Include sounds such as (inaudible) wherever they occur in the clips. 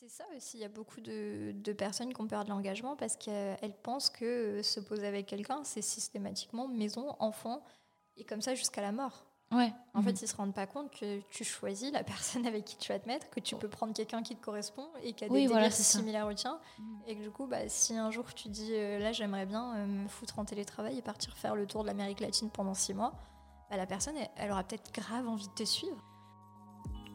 C'est ça aussi, il y a beaucoup de, de personnes qui ont peur de l'engagement parce qu'elles pensent que se poser avec quelqu'un, c'est systématiquement maison, enfant, et comme ça jusqu'à la mort. Ouais. En fait, ils se rendent pas compte que tu choisis la (laughs) personne avec qui tu vas te mettre, que tu peux prendre quelqu'un qui te correspond et qui a des Oui, voilà, similaires au tien. Mhm. Et que du coup, bah, si un jour tu dis euh, là, j'aimerais bien euh, me foutre en télétravail et partir faire le tour de l'Amérique latine pendant six mois, bah, la personne, elle, elle aura peut-être grave envie de te suivre.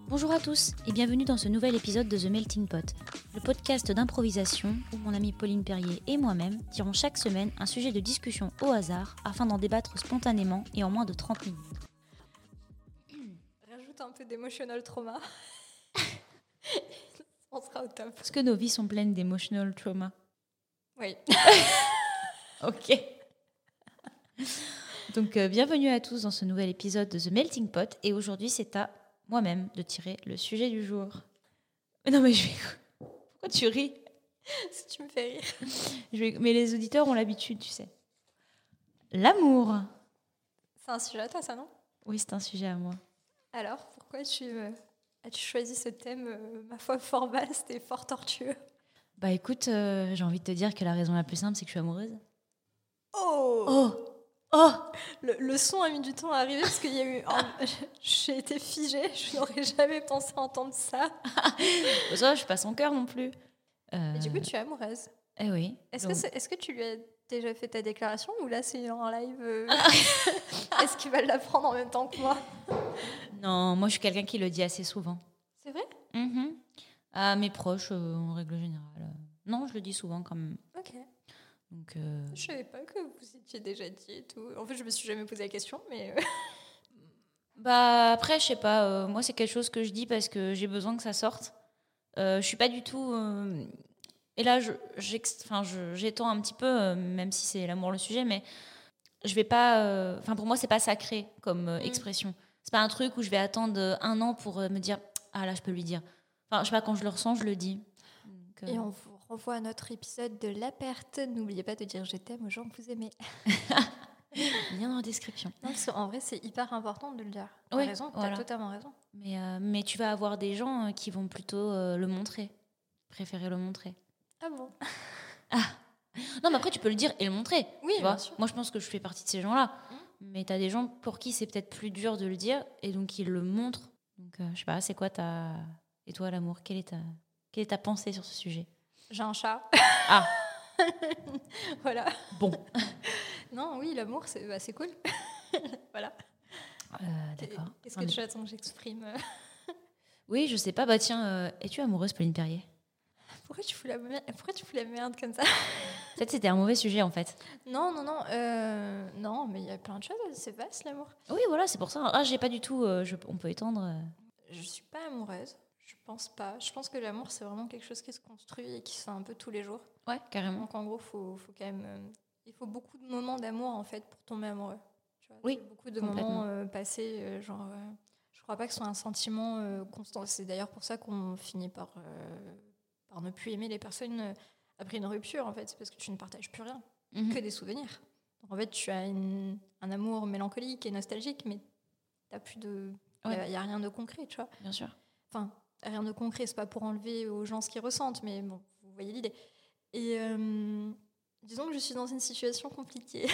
Bonjour à tous et bienvenue dans ce nouvel épisode de The Melting Pot, le podcast d'improvisation où mon amie Pauline Perrier et moi-même tirons chaque semaine un sujet de discussion au hasard afin d'en débattre spontanément et en moins de 30 minutes. Rajoute un peu d'émotional trauma. (laughs) On sera au top. Est-ce que nos vies sont pleines d'émotional trauma? Oui. (laughs) Ok. Donc euh, bienvenue à tous dans ce nouvel épisode de The Melting Pot et aujourd'hui c'est à moi-même de tirer le sujet du jour. Mais non mais je vais... Pourquoi tu ris (laughs) si tu me fais rire. Je vais- Mais les auditeurs ont l'habitude, tu sais. L'amour. C'est un sujet à toi, ça, non? Oui, c'est un sujet à moi. Alors, pourquoi tu euh, as-tu choisi ce thème, euh, ma foi, fort vaste et fort tortueux? Bah écoute, euh, j'ai envie de te dire que la raison la plus simple, c'est que je suis amoureuse. Oh, Oh Oh le, le son a mis du temps à arriver parce qu'il y a eu. un- (laughs) J'ai été figée, je n'aurais jamais pensé entendre ça. (laughs) Ça, je suis pas son cœur non plus. Euh, Et du coup, tu es amoureuse. Eh oui. Est-ce que, tu lui as déjà fait ta déclaration ou là c'est en live euh, (laughs) Est-ce qu'il va l'apprendre en même temps que moi? Non, moi je suis quelqu'un qui le dit assez souvent. C'est vrai? Mhm. À mes proches, euh, en règle générale. euh, Non, je le dis souvent quand même. Ok. Donc, euh, Je savais pas que vous étiez déjà dit et tout. En fait, je me suis jamais posé la question, mais. euh, (laughs) Bah après, je sais pas. euh, moi, c'est quelque chose que je dis parce que j'ai besoin que ça sorte. Euh, je suis pas du tout. euh, et là, je, enfin, je- j'étends un petit peu, même si c'est l'amour le sujet, mais je vais pas. Enfin, pour moi, c'est pas sacré comme Mm. expression. C'est pas un truc où je vais attendre un an pour me dire ah là, je peux lui dire. Enfin, je sais pas quand je le ressens, je le dis. Donc, Et on renvoie à notre épisode de La Perte. N'oubliez pas de dire je t'aime aux gens que vous aimez. (laughs) lien dans la description. Non, qu'en vrai, c'est hyper important de le dire. T'as Oui, raison, voilà. totalement raison. Mais, euh, mais tu vas avoir des gens euh, qui vont plutôt euh, le montrer, préférer le montrer. Ah bon? (laughs) Non, mais après, tu peux le dire et le montrer. Oui, tu vois. bien sûr. Moi, je pense que je fais partie de ces gens-là. Mhm. Mais tu as des gens pour qui c'est peut-être plus dur de le dire et donc ils le montrent. Donc, euh, je sais pas, c'est quoi ta. Et toi, l'amour quelle est, ta... quelle est ta pensée sur ce sujet? J'ai un chat. Ah, (laughs) voilà. bon. (laughs) Non, oui, l'amour, c'est bah, cool. (laughs) voilà. Euh, D'accord. Qu'est-ce que tu attends que j'exprime euh? Oui, je sais pas. Bah, tiens, euh, es-tu amoureuse, Pauline Perrier? Pourquoi tu fous la merde, Pourquoi tu fous la merde comme ça? Peut-être c'était un mauvais sujet en fait. Non, non, non. euh, non, mais il y a plein de choses. C'est vaste, l'amour. Oui, voilà, c'est pour ça. Ah, j'ai pas du tout. je- On peut étendre. Je suis pas amoureuse. Je pense pas. Je pense que l'amour, c'est vraiment quelque chose qui se construit et qui se fait un peu tous les jours. Ouais, carrément. Donc en gros, faut, faut quand même, euh, il faut beaucoup de moments d'amour en fait pour tomber amoureux. Tu vois, Oui, beaucoup de moments euh, passés, euh, genre, euh, je crois pas que ce soit un sentiment constant. C'est d'ailleurs pour ça qu'on finit par, par ne plus aimer les personnes après une rupture en fait, c'est parce que tu ne partages plus rien, Mhm. que des souvenirs. Donc, en fait, tu as une- un amour mélancolique et nostalgique, mais t'as plus de, il Ouais. y, a rien de concret, tu vois. Bien sûr. Enfin, rien de concret, c'est pas pour enlever aux gens ce qu'ils ressentent, mais bon, vous voyez l'idée. Et euh, disons que je suis dans une situation compliquée.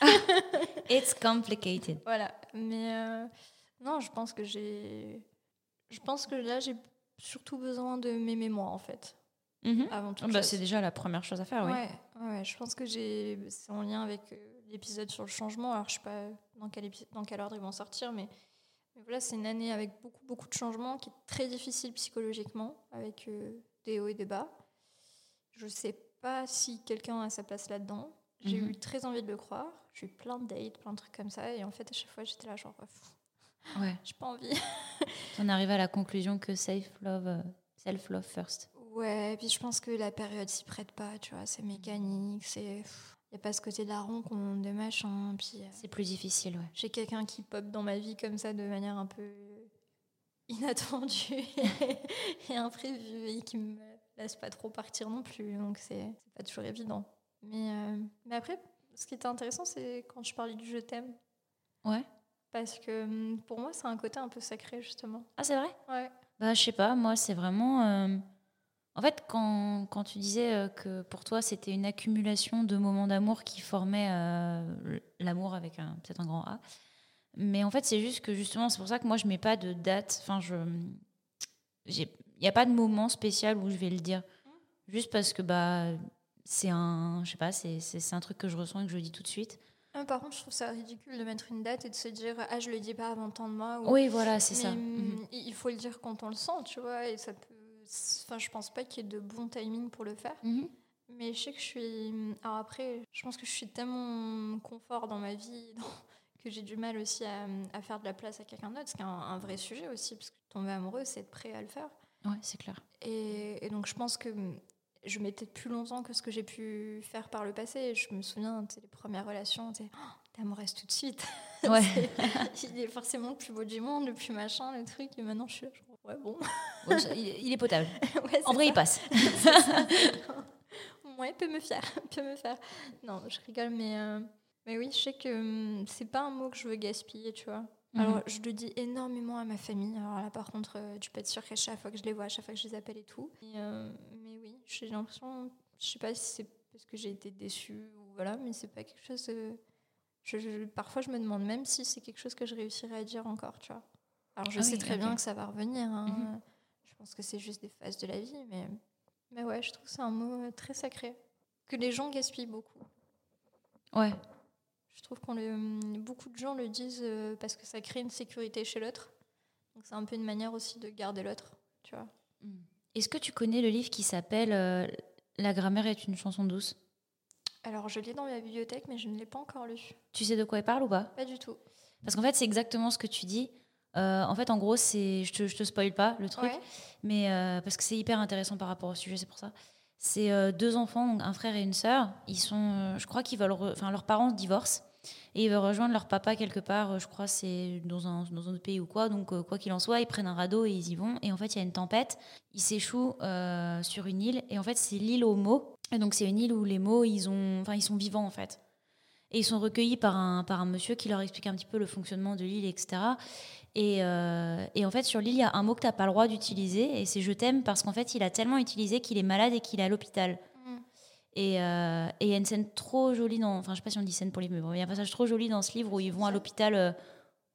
(laughs) It's complicated. voilà. Mais euh, non, je pense que j'ai. Je pense que là, j'ai surtout besoin de m'aimer moi, en fait, Mhm. avant tout. Ah bah, c'est déjà la première chose à faire, oui. Ouais, ouais, je pense que j'ai. C'est en lien avec euh, l'épisode sur le changement. Alors, je sais pas dans quel, épi- dans quel ordre ils vont sortir, mais, mais voilà, c'est une année avec beaucoup, beaucoup de changements qui est très difficile psychologiquement, avec euh, des hauts et des bas. Je sais pas si quelqu'un a sa place là-dedans. J'ai Mhm. eu très envie de le croire. J'ai eu plein de dates, plein de trucs comme ça. Et en fait, à chaque fois, j'étais là, genre, Ouais. (laughs) j'ai pas envie. (laughs) On arrive à la conclusion que self love, euh, self love first. Ouais, et puis je pense que la période s'y prête pas, tu vois. C'est mécanique, c'est. Il n'y a pas ce côté daron qu'on de machin. Puis. euh, C'est plus difficile, ouais. j'ai quelqu'un qui pop dans ma vie comme ça de manière un peu inattendue (laughs) et imprévue et qui me laisse pas trop partir non plus. Donc c'est c'est pas toujours évident. Mais, euh, mais après, ce qui était intéressant, c'est quand je parlais du je t'aime. Ouais. Parce que hum, pour moi, c'est un côté un peu sacré, justement. Ah, c'est vrai? Ouais. Bah, je sais pas, moi, c'est vraiment. euh, En fait, quand, quand tu disais euh, que pour toi, c'était une accumulation de moments d'amour qui formaient euh, l'amour avec peut-être un grand A. Mais en fait, c'est juste que justement, c'est pour ça que moi, je mets pas de date. Enfin, je. Il n'y a pas de moment spécial où je vais le dire. Juste parce que bah, c'est un. Je sais pas, c'est un truc que je ressens et que je dis tout de suite. Ah, par contre, je trouve ça ridicule de mettre une date et de se dire ah je le dis pas avant tant de mois. Oui, voilà, c'est ça. Mhm. Il faut le dire quand on le sent, tu vois, et ça peut. Enfin, je pense pas qu'il y ait de bon timing pour le faire. Mhm. Mais je sais que je suis. Alors après, je pense que je suis tellement confort dans ma vie (laughs) que j'ai du mal aussi à, faire de la place à quelqu'un d'autre, ce qui est un, vrai sujet aussi, parce que tomber amoureux, c'est être prêt à le faire. Ouais, c'est clair. Et, et, donc je pense que je mettais plus longtemps que ce que j'ai pu faire par le passé. Je me souviens, les premières relations, tu oh, t'es amoureuse tout de suite. (laughs) Ouais. il est forcément le plus beau du monde, le plus machin, le truc. Et maintenant, je suis ouais, bon. il est potable. (laughs) en vrai, il passe. (laughs) ouais, peut me faire, (laughs) peut me faire. Non, je rigole, mais, euh, mais oui, je sais que hum, c'est pas un mot que je veux gaspiller, tu vois. Mhm. Alors, je le dis énormément à ma famille. Alors là, par contre, euh, tu peux être sûr qu'à chaque fois que je les vois, à chaque fois que je les appelle et tout. Euh, mais oui, j'ai l'impression, je sais pas si c'est parce que j'ai été déçue ou voilà, mais c'est pas quelque chose. je, parfois, je me demande même si c'est quelque chose que je réussirais à dire encore, tu vois. Alors, je ah sais très bien que ça va revenir. Hein. Mhm. Je pense que c'est juste des phases de la vie, mais, mais ouais, je trouve que c'est un mot euh, très sacré que les gens gaspillent beaucoup. Ouais, je trouve qu'on le, beaucoup de gens le disent euh, parce que ça crée une sécurité chez l'autre. Donc c'est un peu une manière aussi de garder l'autre, tu vois. Hmm. Est-ce que tu connais le livre qui s'appelle euh, La grammaire est une chanson douce? Alors je l'ai dans ma bibliothèque, mais je ne l'ai pas encore lu. Tu sais de quoi il parle ou pas? Pas du tout. Parce qu'en fait, c'est exactement ce que tu dis. Euh, en fait, en gros, c'est, je te, je te spoil pas le truc, mais parce que c'est hyper intéressant par rapport au sujet, c'est pour ça. C'est deux enfants, un frère et une sœur. Ils sont, je crois qu'ils veulent, enfin leurs parents divorcent et ils veulent rejoindre leur papa quelque part, euh, je crois c'est dans un, dans un autre pays ou quoi. Donc euh, quoi qu'il en soit, ils prennent un radeau et ils y vont. Et en fait, il y a une tempête. Ils s'échouent euh, sur une île. Et en fait, c'est l'île aux mots. Et donc c'est une île où les mots, ils, ont, enfin, ils sont vivants en fait. Et ils sont recueillis par un, par un monsieur qui leur explique un petit peu le fonctionnement de l'île, etc. Et, et, en fait, sur l'île, il y a un mot que tu n'as pas le droit d'utiliser, et c'est je t'aime, parce qu'en fait, il a tellement utilisé qu'il est malade et qu'il est à l'hôpital. Euh, et il y a une scène trop jolie dans. Enfin, je sais pas si on dit scène pour les mais il y a un passage trop joli dans ce livre où ils vont à l'hôpital euh,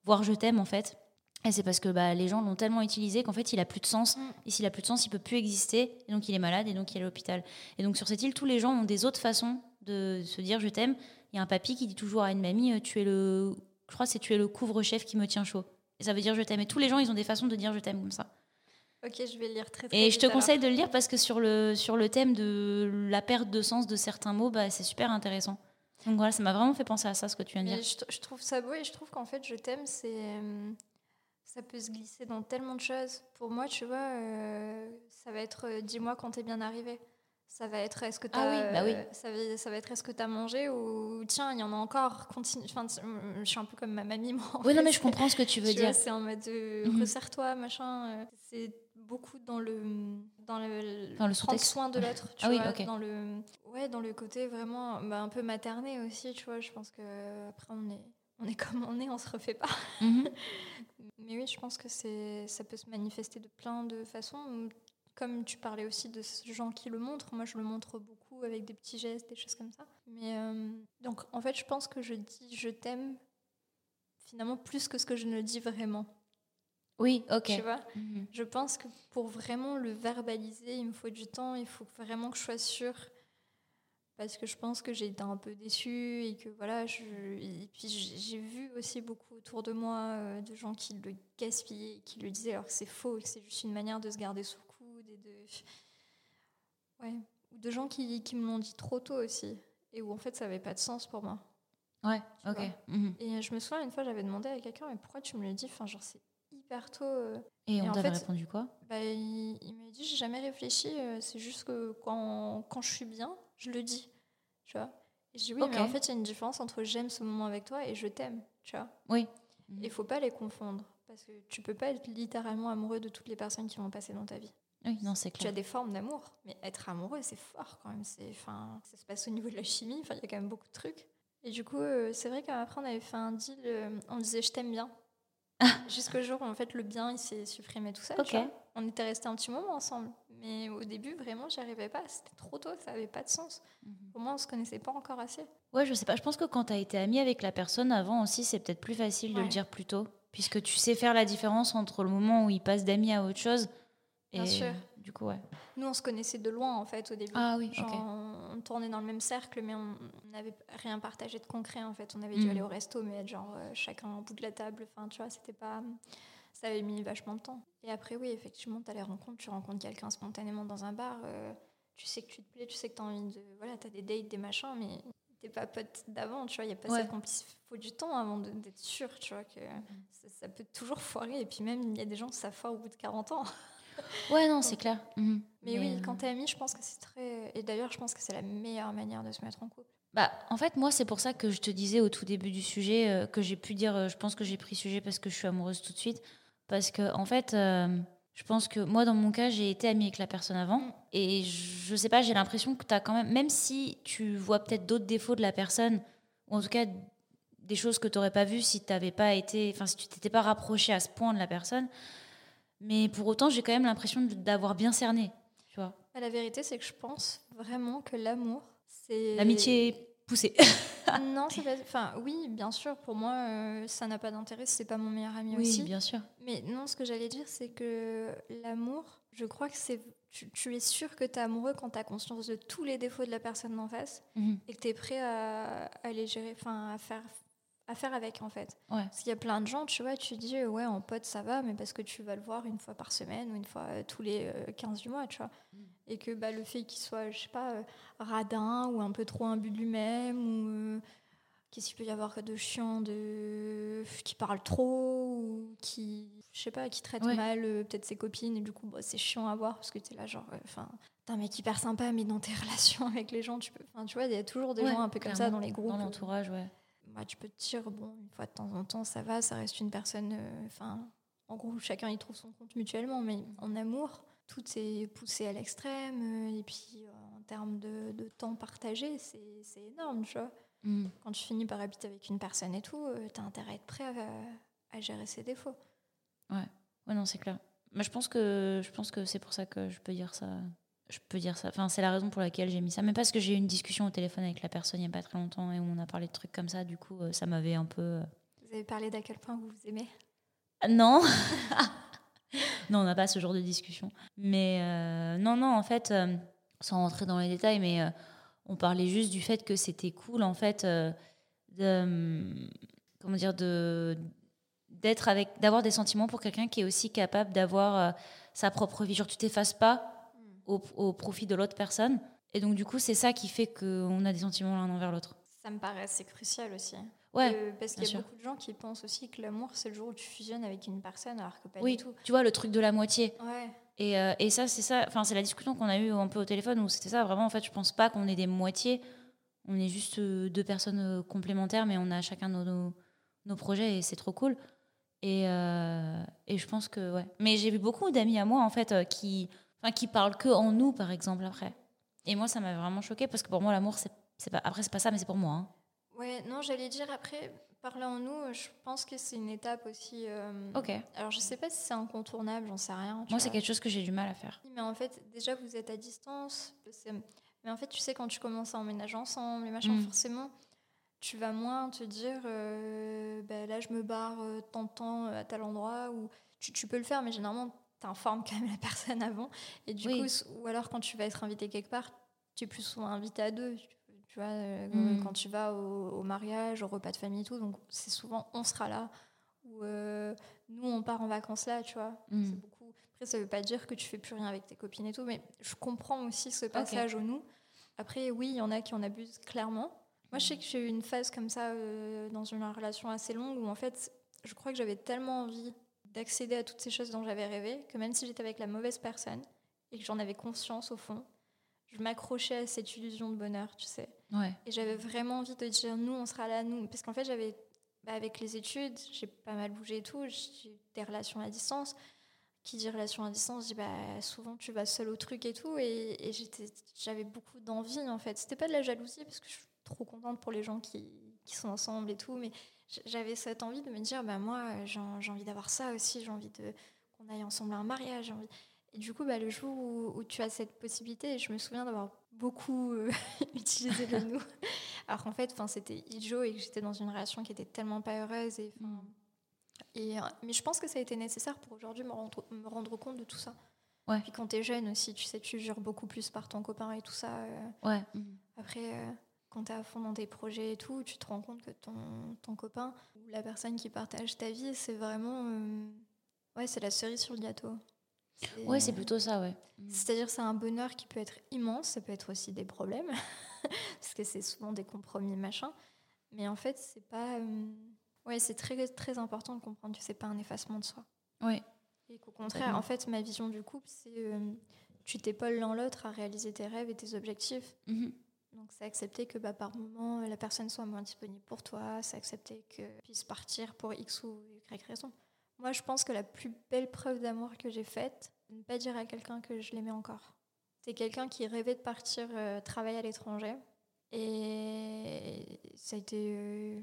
voir Je t'aime, en fait. Et c'est parce que bah, les gens l'ont tellement utilisé qu'en fait, il a plus de sens. Mm. Et s'il a plus de sens, il peut plus exister. Et donc, il est malade et donc il est à l'hôpital. Et donc, sur cette île, tous les gens ont des autres façons de se dire Je t'aime. Il y a un papy qui dit toujours à une mamie euh, Tu es le. Je crois que c'est Tu es le couvre-chef qui me tient chaud. Et ça veut dire Je t'aime. Et tous les gens, ils ont des façons de dire Je t'aime comme ça. Ok, je vais le lire très, très Et je te conseille de le lire parce que sur le, sur le thème de la perte de sens de certains mots, bah, c'est super intéressant. Donc voilà, ça m'a vraiment fait penser à ça, ce que tu viens de dire. Je, trouve ça beau et je trouve qu'en fait, je t'aime, c'est. Euh, ça peut se glisser dans tellement de choses. Pour moi, tu vois, euh, ça va être euh, dis-moi quand t'es bien arrivé. Ça va être est-ce que tu ah oui, bah oui. ça, va, ça va être est-ce que tu as mangé ou tiens, il y en a encore, continue. Enfin, je suis un peu comme ma mamie, moi. Oui, non, mais je comprends ce que tu veux dire. C'est en mode mhm. resserre-toi, machin. C'est beaucoup dans le dans le, dans le prendre soin de l'autre tu ah vois, dans le ouais dans le côté vraiment bah, un peu materné aussi tu vois je pense que après on est on est comme on est on se refait pas mhm. (laughs) mais oui je pense que c'est ça peut se manifester de plein de façons comme tu parlais aussi de ces gens qui le montrent moi je le montre beaucoup avec des petits gestes des choses comme ça mais euh, donc en fait je pense que je dis je t'aime finalement plus que ce que je ne dis vraiment oui, ok. Tu vois? Mhm. Je pense que pour vraiment le verbaliser, il me faut du temps, il faut vraiment que je sois sûre. Parce que je pense que j'ai été un peu déçue et que voilà, je, et puis j'ai vu aussi beaucoup autour de moi euh, de gens qui le gaspillaient, qui le disaient alors que c'est faux et que c'est juste une manière de se garder sous et de. Ouais. Ou de gens qui, qui me l'ont dit trop tôt aussi et où en fait ça n'avait pas de sens pour moi. Ouais, ok. Mhm. Et je me souviens une fois, j'avais demandé à quelqu'un, mais pourquoi tu me le dis Enfin, genre, c'est tôt. Euh. Et, on t'avait répondu quoi? bah, Il, m'a dit J'ai jamais réfléchi, euh, c'est juste que quand, quand je suis bien, je le dis. Tu vois et je dis Oui, mais en fait, il y a une différence entre j'aime ce moment avec toi et je t'aime. Tu vois Oui. Il faut pas les confondre. Parce que tu peux pas être littéralement amoureux de toutes les personnes qui vont passer dans ta vie. Oui, non, c'est clair. Tu as des formes d'amour, mais être amoureux, c'est fort quand même. C'est, enfin, ça se passe au niveau de la chimie. Enfin, il y a quand même beaucoup de trucs. Et du coup, euh, c'est vrai qu'après, on avait fait un deal. on disait je t'aime bien. Jusqu'au jour où en fait le bien il s'est supprimé tout ça. on était restés un petit moment ensemble. Mais au début, vraiment, j'y arrivais pas. C'était trop tôt, ça avait pas de sens. Mhm. Pour moi, on se connaissait pas encore assez. Ouais, je sais pas. Je pense que quand tu as été amie avec la personne avant aussi, c'est peut-être plus facile de le dire plus tôt. Puisque tu sais faire la différence entre le moment où il passe d'amis à autre chose. Et Bien sûr. Du coup, ouais. Nous, on se connaissait de loin, en fait, au début. Ah oui, Genre, on, on tournait dans le même cercle, mais on n'avait rien partagé de concret, en fait. On avait dû Mhm. aller au resto, mais être genre euh, chacun au bout de la table. Enfin, tu vois, c'était pas... Ça avait mis vachement de temps. Et après, oui, effectivement, tu as les rencontres. Tu rencontres quelqu'un spontanément dans un bar. euh, tu sais que tu te plais, tu sais que tu as envie de... Voilà, tu as des dates, des machins, mais t'es pas pote d'avant, tu vois. Il n'y a pas Ouais. cette faut du temps avant d'être sûr, tu vois, que ça, ça peut toujours foirer. Et puis même, il y a des gens, ça foire au bout de 40 ans. Ouais, non, c'est clair. Mhm. Mais, oui, euh, quand t'es ami, je pense que c'est très. Et d'ailleurs, je pense que c'est la meilleure manière de se mettre en couple. Bah, en fait, moi, c'est pour ça que je te disais au tout début du sujet euh, que j'ai pu dire, euh, je pense que j'ai pris sujet parce que je suis amoureuse tout de suite. Parce que, en fait, euh, je pense que moi, dans mon cas, j'ai été amie avec la personne avant. Mm. Et je, sais pas, j'ai l'impression que tu as quand même, même si tu vois peut-être d'autres défauts de la personne, ou en tout cas des choses que tu n'aurais pas vues si t'avais pas été, enfin, si tu t'étais pas rapproché à ce point de la personne. Mais pour autant, j'ai quand même l'impression d'avoir bien cerné. Tu vois, La vérité, c'est que je pense vraiment que l'amour, c'est. l'amitié poussée. (laughs) non, c'est pas. Enfin, oui, bien sûr, pour moi, euh, ça n'a pas d'intérêt, c'est pas mon meilleur ami oui, aussi. bien sûr. Mais non, ce que j'allais dire, c'est que l'amour, je crois que c'est. Tu, tu es sûr que tu es amoureux quand tu as conscience de tous les défauts de la personne d'en face Mhm. et que tu es prêt à, à les gérer, enfin, à faire, à faire avec, en fait. Ouais. Parce qu'il y a plein de gens, tu vois, tu dis, ouais, en pote, ça va, mais parce que tu vas le voir une fois par semaine ou une fois euh, tous les euh, 15 du mois, tu vois. Mm. Et que bah, le fait qu'il soit, je sais pas, euh, radin ou un peu trop imbu de lui-même, ou euh, qu'est-ce qu'il peut y avoir de chiant, de... qui parle trop, ou qui, je sais pas, qui traite Ouais. mal peut-être ses copines, et du coup, bah, c'est chiant à voir parce que tu es là, genre, enfin. T'es un mec hyper sympa, mais dans tes (laughs) relations avec les gens, tu peux. Enfin, tu vois, il y a toujours des Ouais, gens un peu comme ça dans les groupes. Dans l'entourage, ouais. Bah, tu peux te dire, bon, une fois de temps en temps, ça va, ça reste une personne. euh, Enfin, en gros, chacun y trouve son compte mutuellement, mais en amour, tout est poussé à l'extrême. euh, et puis, euh, en termes de, de temps partagé, c'est énorme, tu vois. Mhm. Quand tu finis par habiter avec une personne et tout, tu as intérêt à être prêt à, à gérer ses défauts. Ouais, non, c'est clair. Mais je pense que je pense que c'est pour ça que je peux dire ça. Je peux dire ça. Enfin, c'est la raison pour laquelle j'ai mis ça. Mais parce que j'ai eu une discussion au téléphone avec la personne il n'y a pas très longtemps et où on a parlé de trucs comme ça. Du coup, euh, ça m'avait un peu. euh, Vous avez parlé d'à quel point vous vous aimez? Non. (laughs) non, on n'a pas ce genre de discussion. Mais euh, non, non, en fait, euh, sans rentrer dans les détails, mais euh, on parlait juste du fait que c'était cool, en fait, de, hum, comment dire, de d'être avec, d'avoir des sentiments pour quelqu'un qui est aussi capable d'avoir sa propre vie. Genre, tu t'effaces pas au, au profit de l'autre personne. Et donc, du coup, c'est ça qui fait qu'on a des sentiments l'un envers l'autre. Ça me paraît assez crucial aussi. Ouais. Euh, parce qu'il y a sûr. beaucoup de gens qui pensent aussi que l'amour, c'est le jour où tu fusionnes avec une personne, alors que pas oui, du tout. tu vois, le truc de la moitié. Ouais. Et, euh, et ça, c'est ça. Enfin, c'est la discussion qu'on a eue un peu au téléphone où c'était ça. Vraiment, en fait, je pense pas qu'on est des moitiés. On est juste euh, deux personnes complémentaires, mais on a chacun nos, nos, nos projets et c'est trop cool. Et, euh, et je pense que ouais. Mais j'ai vu beaucoup d'amis à moi en fait qui, enfin, qui parlent que en nous, par exemple après. Et moi, ça m'a vraiment choqué parce que pour moi, l'amour, c'est pas. Après, c'est pas ça, mais c'est pour moi. hein. Ouais, non, j'allais dire après, parler en nous, je pense que c'est une étape aussi. euh, Ok. Alors, je sais pas si c'est incontournable, j'en sais rien. Moi, c'est quelque chose que j'ai du mal à faire. Mais en fait, déjà, vous êtes à distance. Mais en fait, tu sais, quand tu commences à emménager ensemble, les machins, Mm. forcément, tu vas moins te dire euh, bah, là, je me barre euh, tant de temps à tel endroit. Ou tu, tu peux le faire, mais généralement, tu informes quand même la personne avant. Et du Oui. coup, ou alors quand tu vas être invité quelque part, tu es plus souvent invité à deux. Tu, vois, euh, Mm. quand tu vas au, au mariage, au repas de famille et tout. Donc, c'est souvent on sera là. Ou euh, nous, on part en vacances là, tu vois. Mm. C'est beaucoup. Après, ça veut pas dire que tu fais plus rien avec tes copines et tout, mais je comprends aussi ce passage au nous. Après, oui, il y en a qui en abusent clairement. Moi, je sais que j'ai eu une phase comme ça euh, dans une relation assez longue où en fait, je crois que j'avais tellement envie d'accéder à toutes ces choses dont j'avais rêvé que même si j'étais avec la mauvaise personne et que j'en avais conscience au fond, je m'accrochais à cette illusion de bonheur, tu sais. Ouais. Et j'avais vraiment envie de dire, nous, on sera là, nous. Parce qu'en fait, j'avais, bah, avec les études, j'ai pas mal bougé et tout, j'ai eu des relations à distance. Qui dit relation à distance, dit, bah, souvent tu vas seul au truc et tout. Et, j'avais beaucoup d'envie, en fait. C'était pas de la jalousie, parce que je suis trop contente pour les gens qui, qui sont ensemble et tout. Mais j'avais cette envie de me dire, bah, moi, j'ai envie d'avoir ça aussi, j'ai envie de qu'on aille ensemble à un mariage. envie- Et du coup, bah, le jour où, où tu as cette possibilité, je me souviens d'avoir beaucoup euh, (laughs) utilisé le nous. (laughs) Alors qu'en fait, c'était idiot et que j'étais dans une relation qui était tellement pas heureuse. Et, Mm. et, euh, mais je pense que ça a été nécessaire pour aujourd'hui me rendre, me rendre compte de tout ça. Ouais. Puis quand t'es jeune aussi, tu sais, tu jures beaucoup plus par ton copain et tout ça. euh, Ouais. Après, euh, quand tu es à fond dans tes projets et tout, tu te rends compte que ton, ton copain ou la personne qui partage ta vie, c'est vraiment. euh, ouais, c'est la cerise sur le gâteau. Ouais, c'est euh, plutôt ça, ouais. Mhm. C'est-à-dire, c'est un bonheur qui peut être immense, ça peut être aussi des problèmes, (laughs) parce que c'est souvent des compromis, machin. Mais en fait, c'est pas. euh, Ouais, c'est très, très important de comprendre que c'est pas un effacement de soi. Ouais. Et qu'au contraire, en fait, ma vision du couple, c'est. euh, tu t'épaules l'un l'autre à réaliser tes rêves et tes objectifs. Mhm. Donc c'est accepter que bah, par moment la personne soit moins disponible pour toi, c'est accepter que puisse partir pour X ou Y raison. Moi je pense que la plus belle preuve d'amour que j'ai faite, c'est ne pas dire à quelqu'un que je l'aimais encore. C'est quelqu'un qui rêvait de partir euh, travailler à l'étranger et ça a été euh,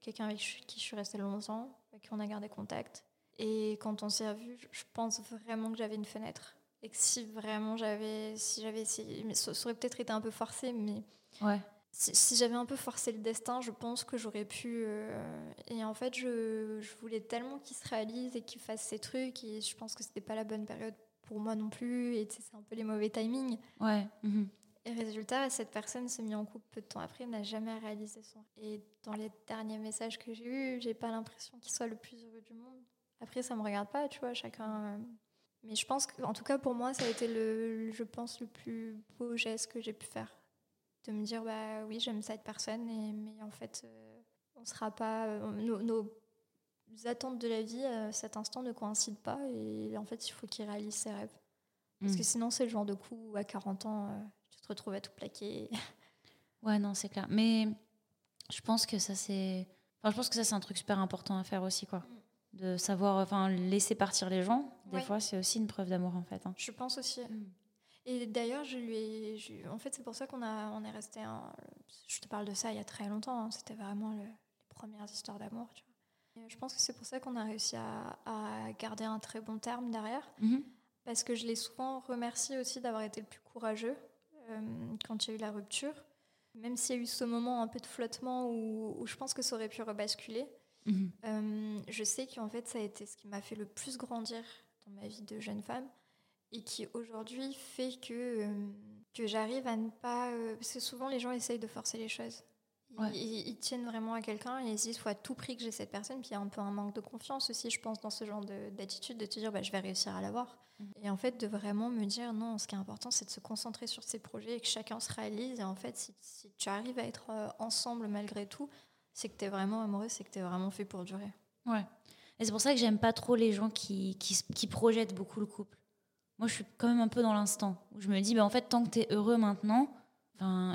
quelqu'un avec qui je suis restée longtemps, avec qui on a gardé contact. Et quand on s'est revus, je pense vraiment que j'avais une fenêtre. Et que si vraiment j'avais si j'avais essayé, mais ça, ça aurait peut-être été un peu forcé, mais Ouais. si, si j'avais un peu forcé le destin, je pense que j'aurais pu. euh, et en fait, je, je voulais tellement qu'il se réalise et qu'il fasse ses trucs. Et je pense que c'était pas la bonne période pour moi non plus. Et c'est un peu les mauvais timings. Ouais. Mhm. Et résultat, cette personne s'est mise en couple peu de temps après, n'a jamais réalisé son. Et dans les derniers messages que j'ai eus, j'ai pas l'impression qu'il soit le plus heureux du monde. Après, ça me regarde pas, tu vois, chacun. Euh, Mais je pense que, en tout cas, pour moi, ça a été le, je pense, le plus beau geste que j'ai pu faire. De me dire, bah oui, j'aime cette personne, et, mais en fait, euh, on sera pas. euh, nos, nos attentes de la vie à cet instant ne coïncident pas, et en fait, il faut qu'il réalise ses rêves. Parce Mhm. que sinon, c'est le genre de coup où à 40 ans, euh, tu te retrouves à tout plaquer. (laughs) Ouais, non, c'est clair. Mais je pense que ça, c'est. Enfin, je pense que ça, c'est un truc super important à faire aussi, quoi. De savoir, enfin, laisser partir les gens. Des Ouais. fois, c'est aussi une preuve d'amour, en fait. hein. Je pense aussi. Mm. Et d'ailleurs, je lui ai. je- en fait, c'est pour ça qu'on a, on est resté. je te parle de ça il y a très longtemps. hein. C'était vraiment le- les premières histoires d'amour. je pense que c'est pour ça qu'on a réussi à, à garder un très bon terme derrière. Mhm. Parce que je l'ai souvent remercié aussi d'avoir été le plus courageux euh, quand il y a eu la rupture. Même s'il y a eu ce moment un peu de flottement où, où je pense que ça aurait pu rebasculer. Mhm. Euh, je sais qu'en fait, ça a été ce qui m'a fait le plus grandir dans ma vie de jeune femme et qui aujourd'hui fait que, euh, que j'arrive à ne pas. euh, parce que souvent, les gens essayent de forcer les choses. Ils, Ouais. ils- ils tiennent vraiment à quelqu'un et ils se disent faut à tout prix que j'ai cette personne. Puis il y a un peu un manque de confiance aussi, je pense, dans ce genre de- d'attitude, de te dire bah, je vais réussir à l'avoir. Mhm. Et en fait, de vraiment me dire non, ce qui est important, c'est de se concentrer sur ses projets et que chacun se réalise. Et en fait, si, si tu arrives à être euh, ensemble malgré tout, c'est que tu es vraiment amoureux, c'est que tu es vraiment fait pour durer. Ouais. Et c'est pour ça que j'aime pas trop les gens qui, qui, projettent beaucoup le couple. Moi, je suis quand même un peu dans l'instant où je me dis, bah, en fait, tant que tu es heureux maintenant,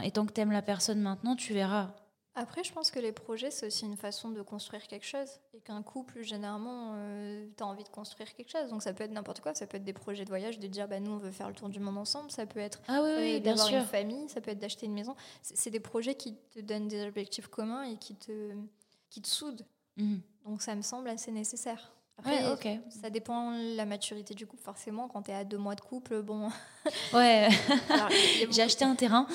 et tant que tu aimes la personne maintenant, tu verras. Après, je pense que les projets, c'est aussi une façon de construire quelque chose. Et qu'un couple, généralement, tu as envie de construire quelque chose. Donc ça peut être n'importe quoi. Ça peut être des projets de voyage, de dire, bah, nous, on veut faire le tour du monde ensemble. Ça peut être Ah oui, euh, oui, d'avoir une famille. Ça peut être d'acheter une maison. C'est c'est des projets qui te donnent des objectifs communs et qui te, qui te soudent. Mhm. Donc ça me semble assez nécessaire. Après, Ouais, ça dépend de la maturité du couple, forcément. Quand tu es à deux mois de couple, bon. (laughs) Ouais, j'ai acheté un terrain.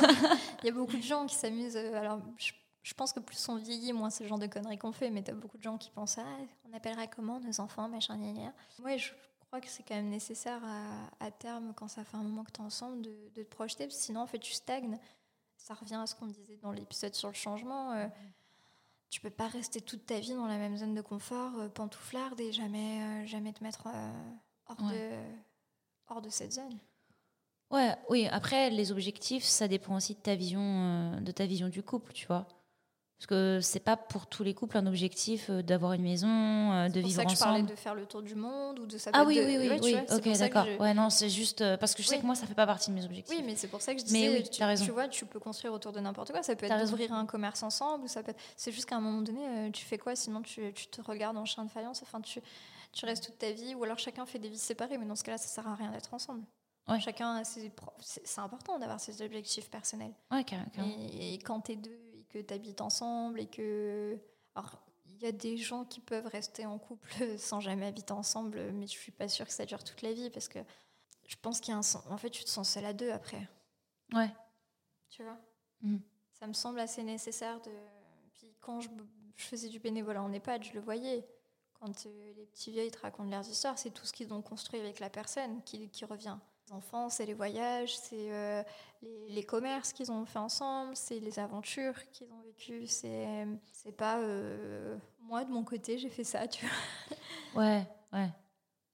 (laughs) Il y a beaucoup de gens qui s'amusent. euh, Alors, je, je pense que plus on vieillit, moins c'est le genre de conneries qu'on fait. Mais tu as beaucoup de gens qui pensent Ah, on appellera comment nos enfants, machin, gna, gna. Moi, je crois que c'est quand même nécessaire à, à terme, quand ça fait un moment que tu es ensemble, de, de te projeter. Parce que sinon, en fait, tu stagnes. Ça revient à ce qu'on disait dans l'épisode sur le changement. euh, tu peux pas rester toute ta vie dans la même zone de confort, euh, pantouflarde, et jamais, euh, jamais te mettre euh, hors, Ouais. de, hors de cette zone. Ouais, oui. Après, les objectifs, ça dépend aussi de ta vision, euh, de ta vision du couple, tu vois. Parce que c'est pas pour tous les couples un objectif euh, d'avoir une maison, euh, de C'est pour vivre ça que je parlais ensemble. de faire le tour du monde ou de ça. Ah oui, de- oui, oui, Ouais, oui. vois, c'est ok, d'accord. je- Ouais, non, c'est juste euh, parce que je sais Oui. que moi, ça fait pas partie de mes objectifs. Oui, mais c'est pour ça que je Mais disais, oui, tu, raison. tu vois, tu peux construire autour de n'importe quoi. Ça peut être d'ouvrir un commerce ensemble, ça peut. être- C'est juste qu'à un moment donné, tu fais quoi Sinon, tu, tu te regardes en chien de faïence? Enfin, tu, tu restes toute ta vie, ou alors chacun fait des vies séparées. Mais dans ce cas-là, ça sert à rien d'être ensemble. Ouais. Chacun a ses pro- c'est c'est important d'avoir ses objectifs personnels. Ouais, carrément. Et, et quand t'es deux que t'habites ensemble et que alors il y a des gens qui peuvent rester en couple (laughs) sans jamais habiter ensemble, mais je suis pas sûre que ça dure toute la vie parce que je pense qu'il y a un sens. En fait, tu te sens seule à deux après. Ouais. Tu vois? Mhm. Ça me semble assez nécessaire de. Puis quand je, je faisais du bénévolat en EHPAD, je le voyais. Quand euh, les petits vieux ils te racontent leurs histoires, c'est tout ce qu'ils ont construit avec la personne qui, qui revient. Enfants, c'est les voyages, c'est euh, les, les commerces qu'ils ont fait ensemble, c'est les aventures qu'ils ont vécues. C'est c'est pas euh, moi de mon côté, j'ai fait ça, tu vois. (laughs) Ouais, ouais.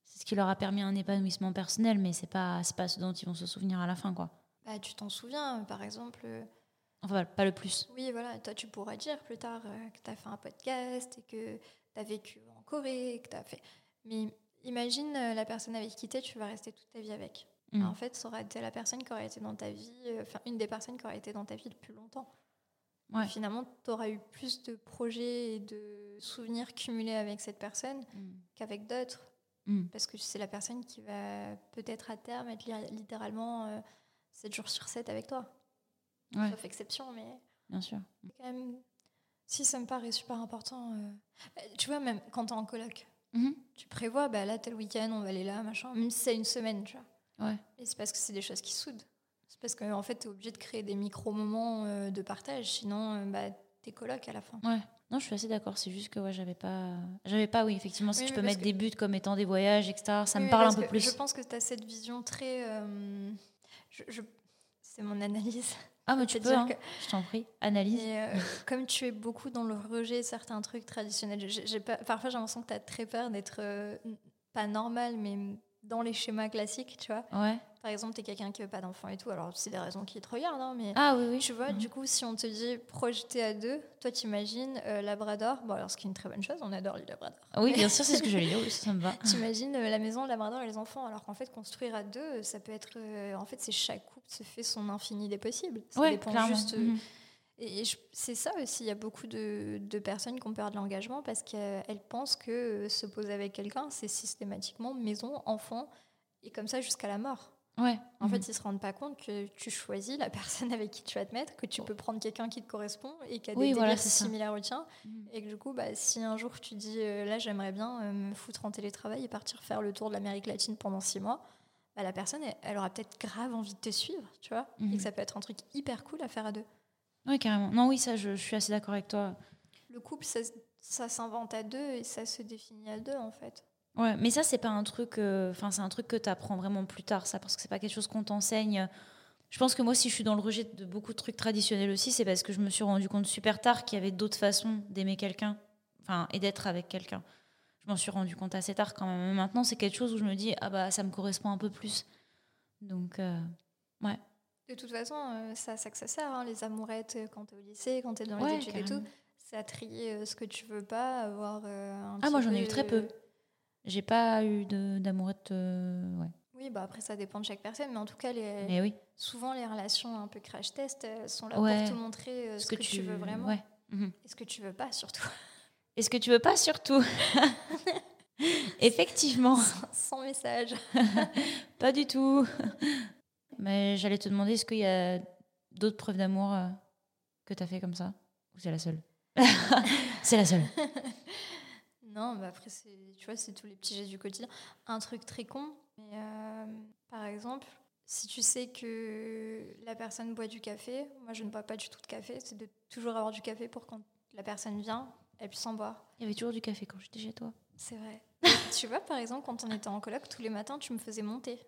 C'est ce qui leur a permis un épanouissement personnel, mais c'est pas, c'est pas ce dont ils vont se souvenir à la fin, quoi. Bah, tu t'en souviens, par exemple. euh, Enfin, pas le plus. Oui, voilà, toi tu pourras dire plus tard que tu as fait un podcast et que tu as vécu en Corée, que tu as fait. Mais imagine la personne avec qui tu tu vas rester toute ta vie avec. Mm. En fait, ça aurait été la personne qui aurait été dans ta vie, euh, enfin, une des personnes qui aurait été dans ta vie le plus longtemps. Ouais. Finalement, tu auras eu plus de projets et de souvenirs cumulés avec cette personne Mm. qu'avec d'autres. Mm. Parce que c'est la personne qui va peut-être à terme être li- littéralement euh, 7 jours sur 7 avec toi. Ouais, Sauf exception, mais bien sûr. quand même, si ça me paraît super important, euh, bah, tu vois, même quand t'es en coloc, Mhm. tu prévois, bah là, tel week-end, on va aller là, machin, même si c'est une semaine, tu vois. Ouais. Et c'est parce que c'est des choses qui soudent. C'est parce qu'en en fait, t'es obligé de créer des micro-moments euh, de partage, sinon, euh, bah, t'es coloc à la fin. Ouais. Non, je suis assez d'accord. C'est juste que ouais, j'avais pas, j'avais pas, oui, effectivement, si Oui, tu peux mettre que- des buts comme étant des voyages, etc. Ça Oui, me parle un peu plus. Je pense que t'as cette vision très. euh, je- je- c'est mon analyse. Ah, mais tu peux hein. que- je t'en prie. Analyse. Euh, comme tu es beaucoup dans le rejet de certains trucs traditionnels, j'ai- j'ai pas- parfois j'ai l'impression que tu as très peur d'être euh, pas normal, mais dans les schémas classiques, tu vois. Ouais. Par exemple, tu es quelqu'un qui veut pas d'enfant et tout, alors c'est des raisons qui te regardent, hein, mais Ah oui, oui. tu vois, Mhm. du coup, si on te dit projeter à deux, toi t'imagines euh, Labrador, bon alors ce qui est une très bonne chose, on adore les Labradors. Ah Oui, bien sûr, c'est ce que j'allais dire. Oui, ça, me va. (laughs) T'imagines euh, la maison, Labrador et les enfants, alors qu'en fait, construire à deux, ça peut être. euh, en fait, c'est chaque couple se fait son infini des possibles. Ça Ouais, dépend clairement. juste. euh, Mhm. Et c'est ça aussi, il y a beaucoup de, de personnes qui ont peur de l'engagement parce qu'elles pensent que euh, se poser avec quelqu'un, c'est systématiquement maison, enfant, et comme ça jusqu'à la mort. Ouais. En Mhm. fait, ils se rendent pas compte que tu choisis la (laughs) personne avec qui tu vas te mettre, que tu peux prendre quelqu'un qui te correspond et qui a des Oui, voilà, similaires au tien. Mhm. Et que du coup, bah, si un jour tu dis euh, là, j'aimerais bien euh, me foutre en télétravail et partir faire le tour de l'Amérique latine pendant six mois, bah, la personne, elle, elle aura peut-être grave envie de te suivre, tu vois, et Mhm. que ça peut être un truc hyper cool à faire à deux. Ouais, carrément. Non, oui, ça, je, je suis assez d'accord avec toi. Le couple, ça, ça s'invente à deux et ça se définit à deux, en fait. Ouais, mais ça, c'est pas un truc. euh, Enfin, c'est un truc que tu apprends vraiment plus tard, ça, parce que c'est pas quelque chose qu'on t'enseigne. Je pense que moi, si je suis dans le rejet de beaucoup de trucs traditionnels aussi, c'est parce que je me suis rendu compte super tard qu'il y avait d'autres façons d'aimer quelqu'un, enfin, et d'être avec quelqu'un. Je m'en suis rendu compte assez tard quand même. Maintenant, c'est quelque chose où je me dis, ah bah, ça me correspond un peu plus. Donc, euh, De toute façon, euh, c'est à ça que ça sert, hein, les amourettes euh, quand t'es au lycée, quand t'es dans les Ouais, études et tout. C'est à trier euh, ce que tu veux pas, avoir un Ah, moi, j'en ai eu très peu. j'ai pas eu de- d'amourette. euh, ouais. Oui, bah après, ça dépend de chaque personne, mais en tout cas, les... Mais oui, souvent, les relations un peu crash test sont là Ouais. pour te montrer euh, ce, que, tu veux vraiment Ouais. Mhm. et ce que tu veux pas, surtout. (laughs) Et ce que tu veux pas, surtout. (laughs) Effectivement. Sans message. (laughs) Pas du tout. Mais j'allais te demander, est-ce qu'il y a d'autres preuves d'amour euh, que tu as fait comme ça? Ou c'est la seule? (laughs) C'est la seule. Non, bah après, c'est, tu vois, c'est tous les petits gestes du quotidien. Un truc très con, mais euh, par exemple, si tu sais que la personne boit du café, moi je ne bois pas du tout de café, c'est de toujours avoir du café pour quand la personne vient, elle puisse en boire. Il y avait toujours du café quand j'étais chez toi. C'est vrai. (laughs) tu vois, par exemple, quand on était en coloc, tous les matins, tu me faisais monter.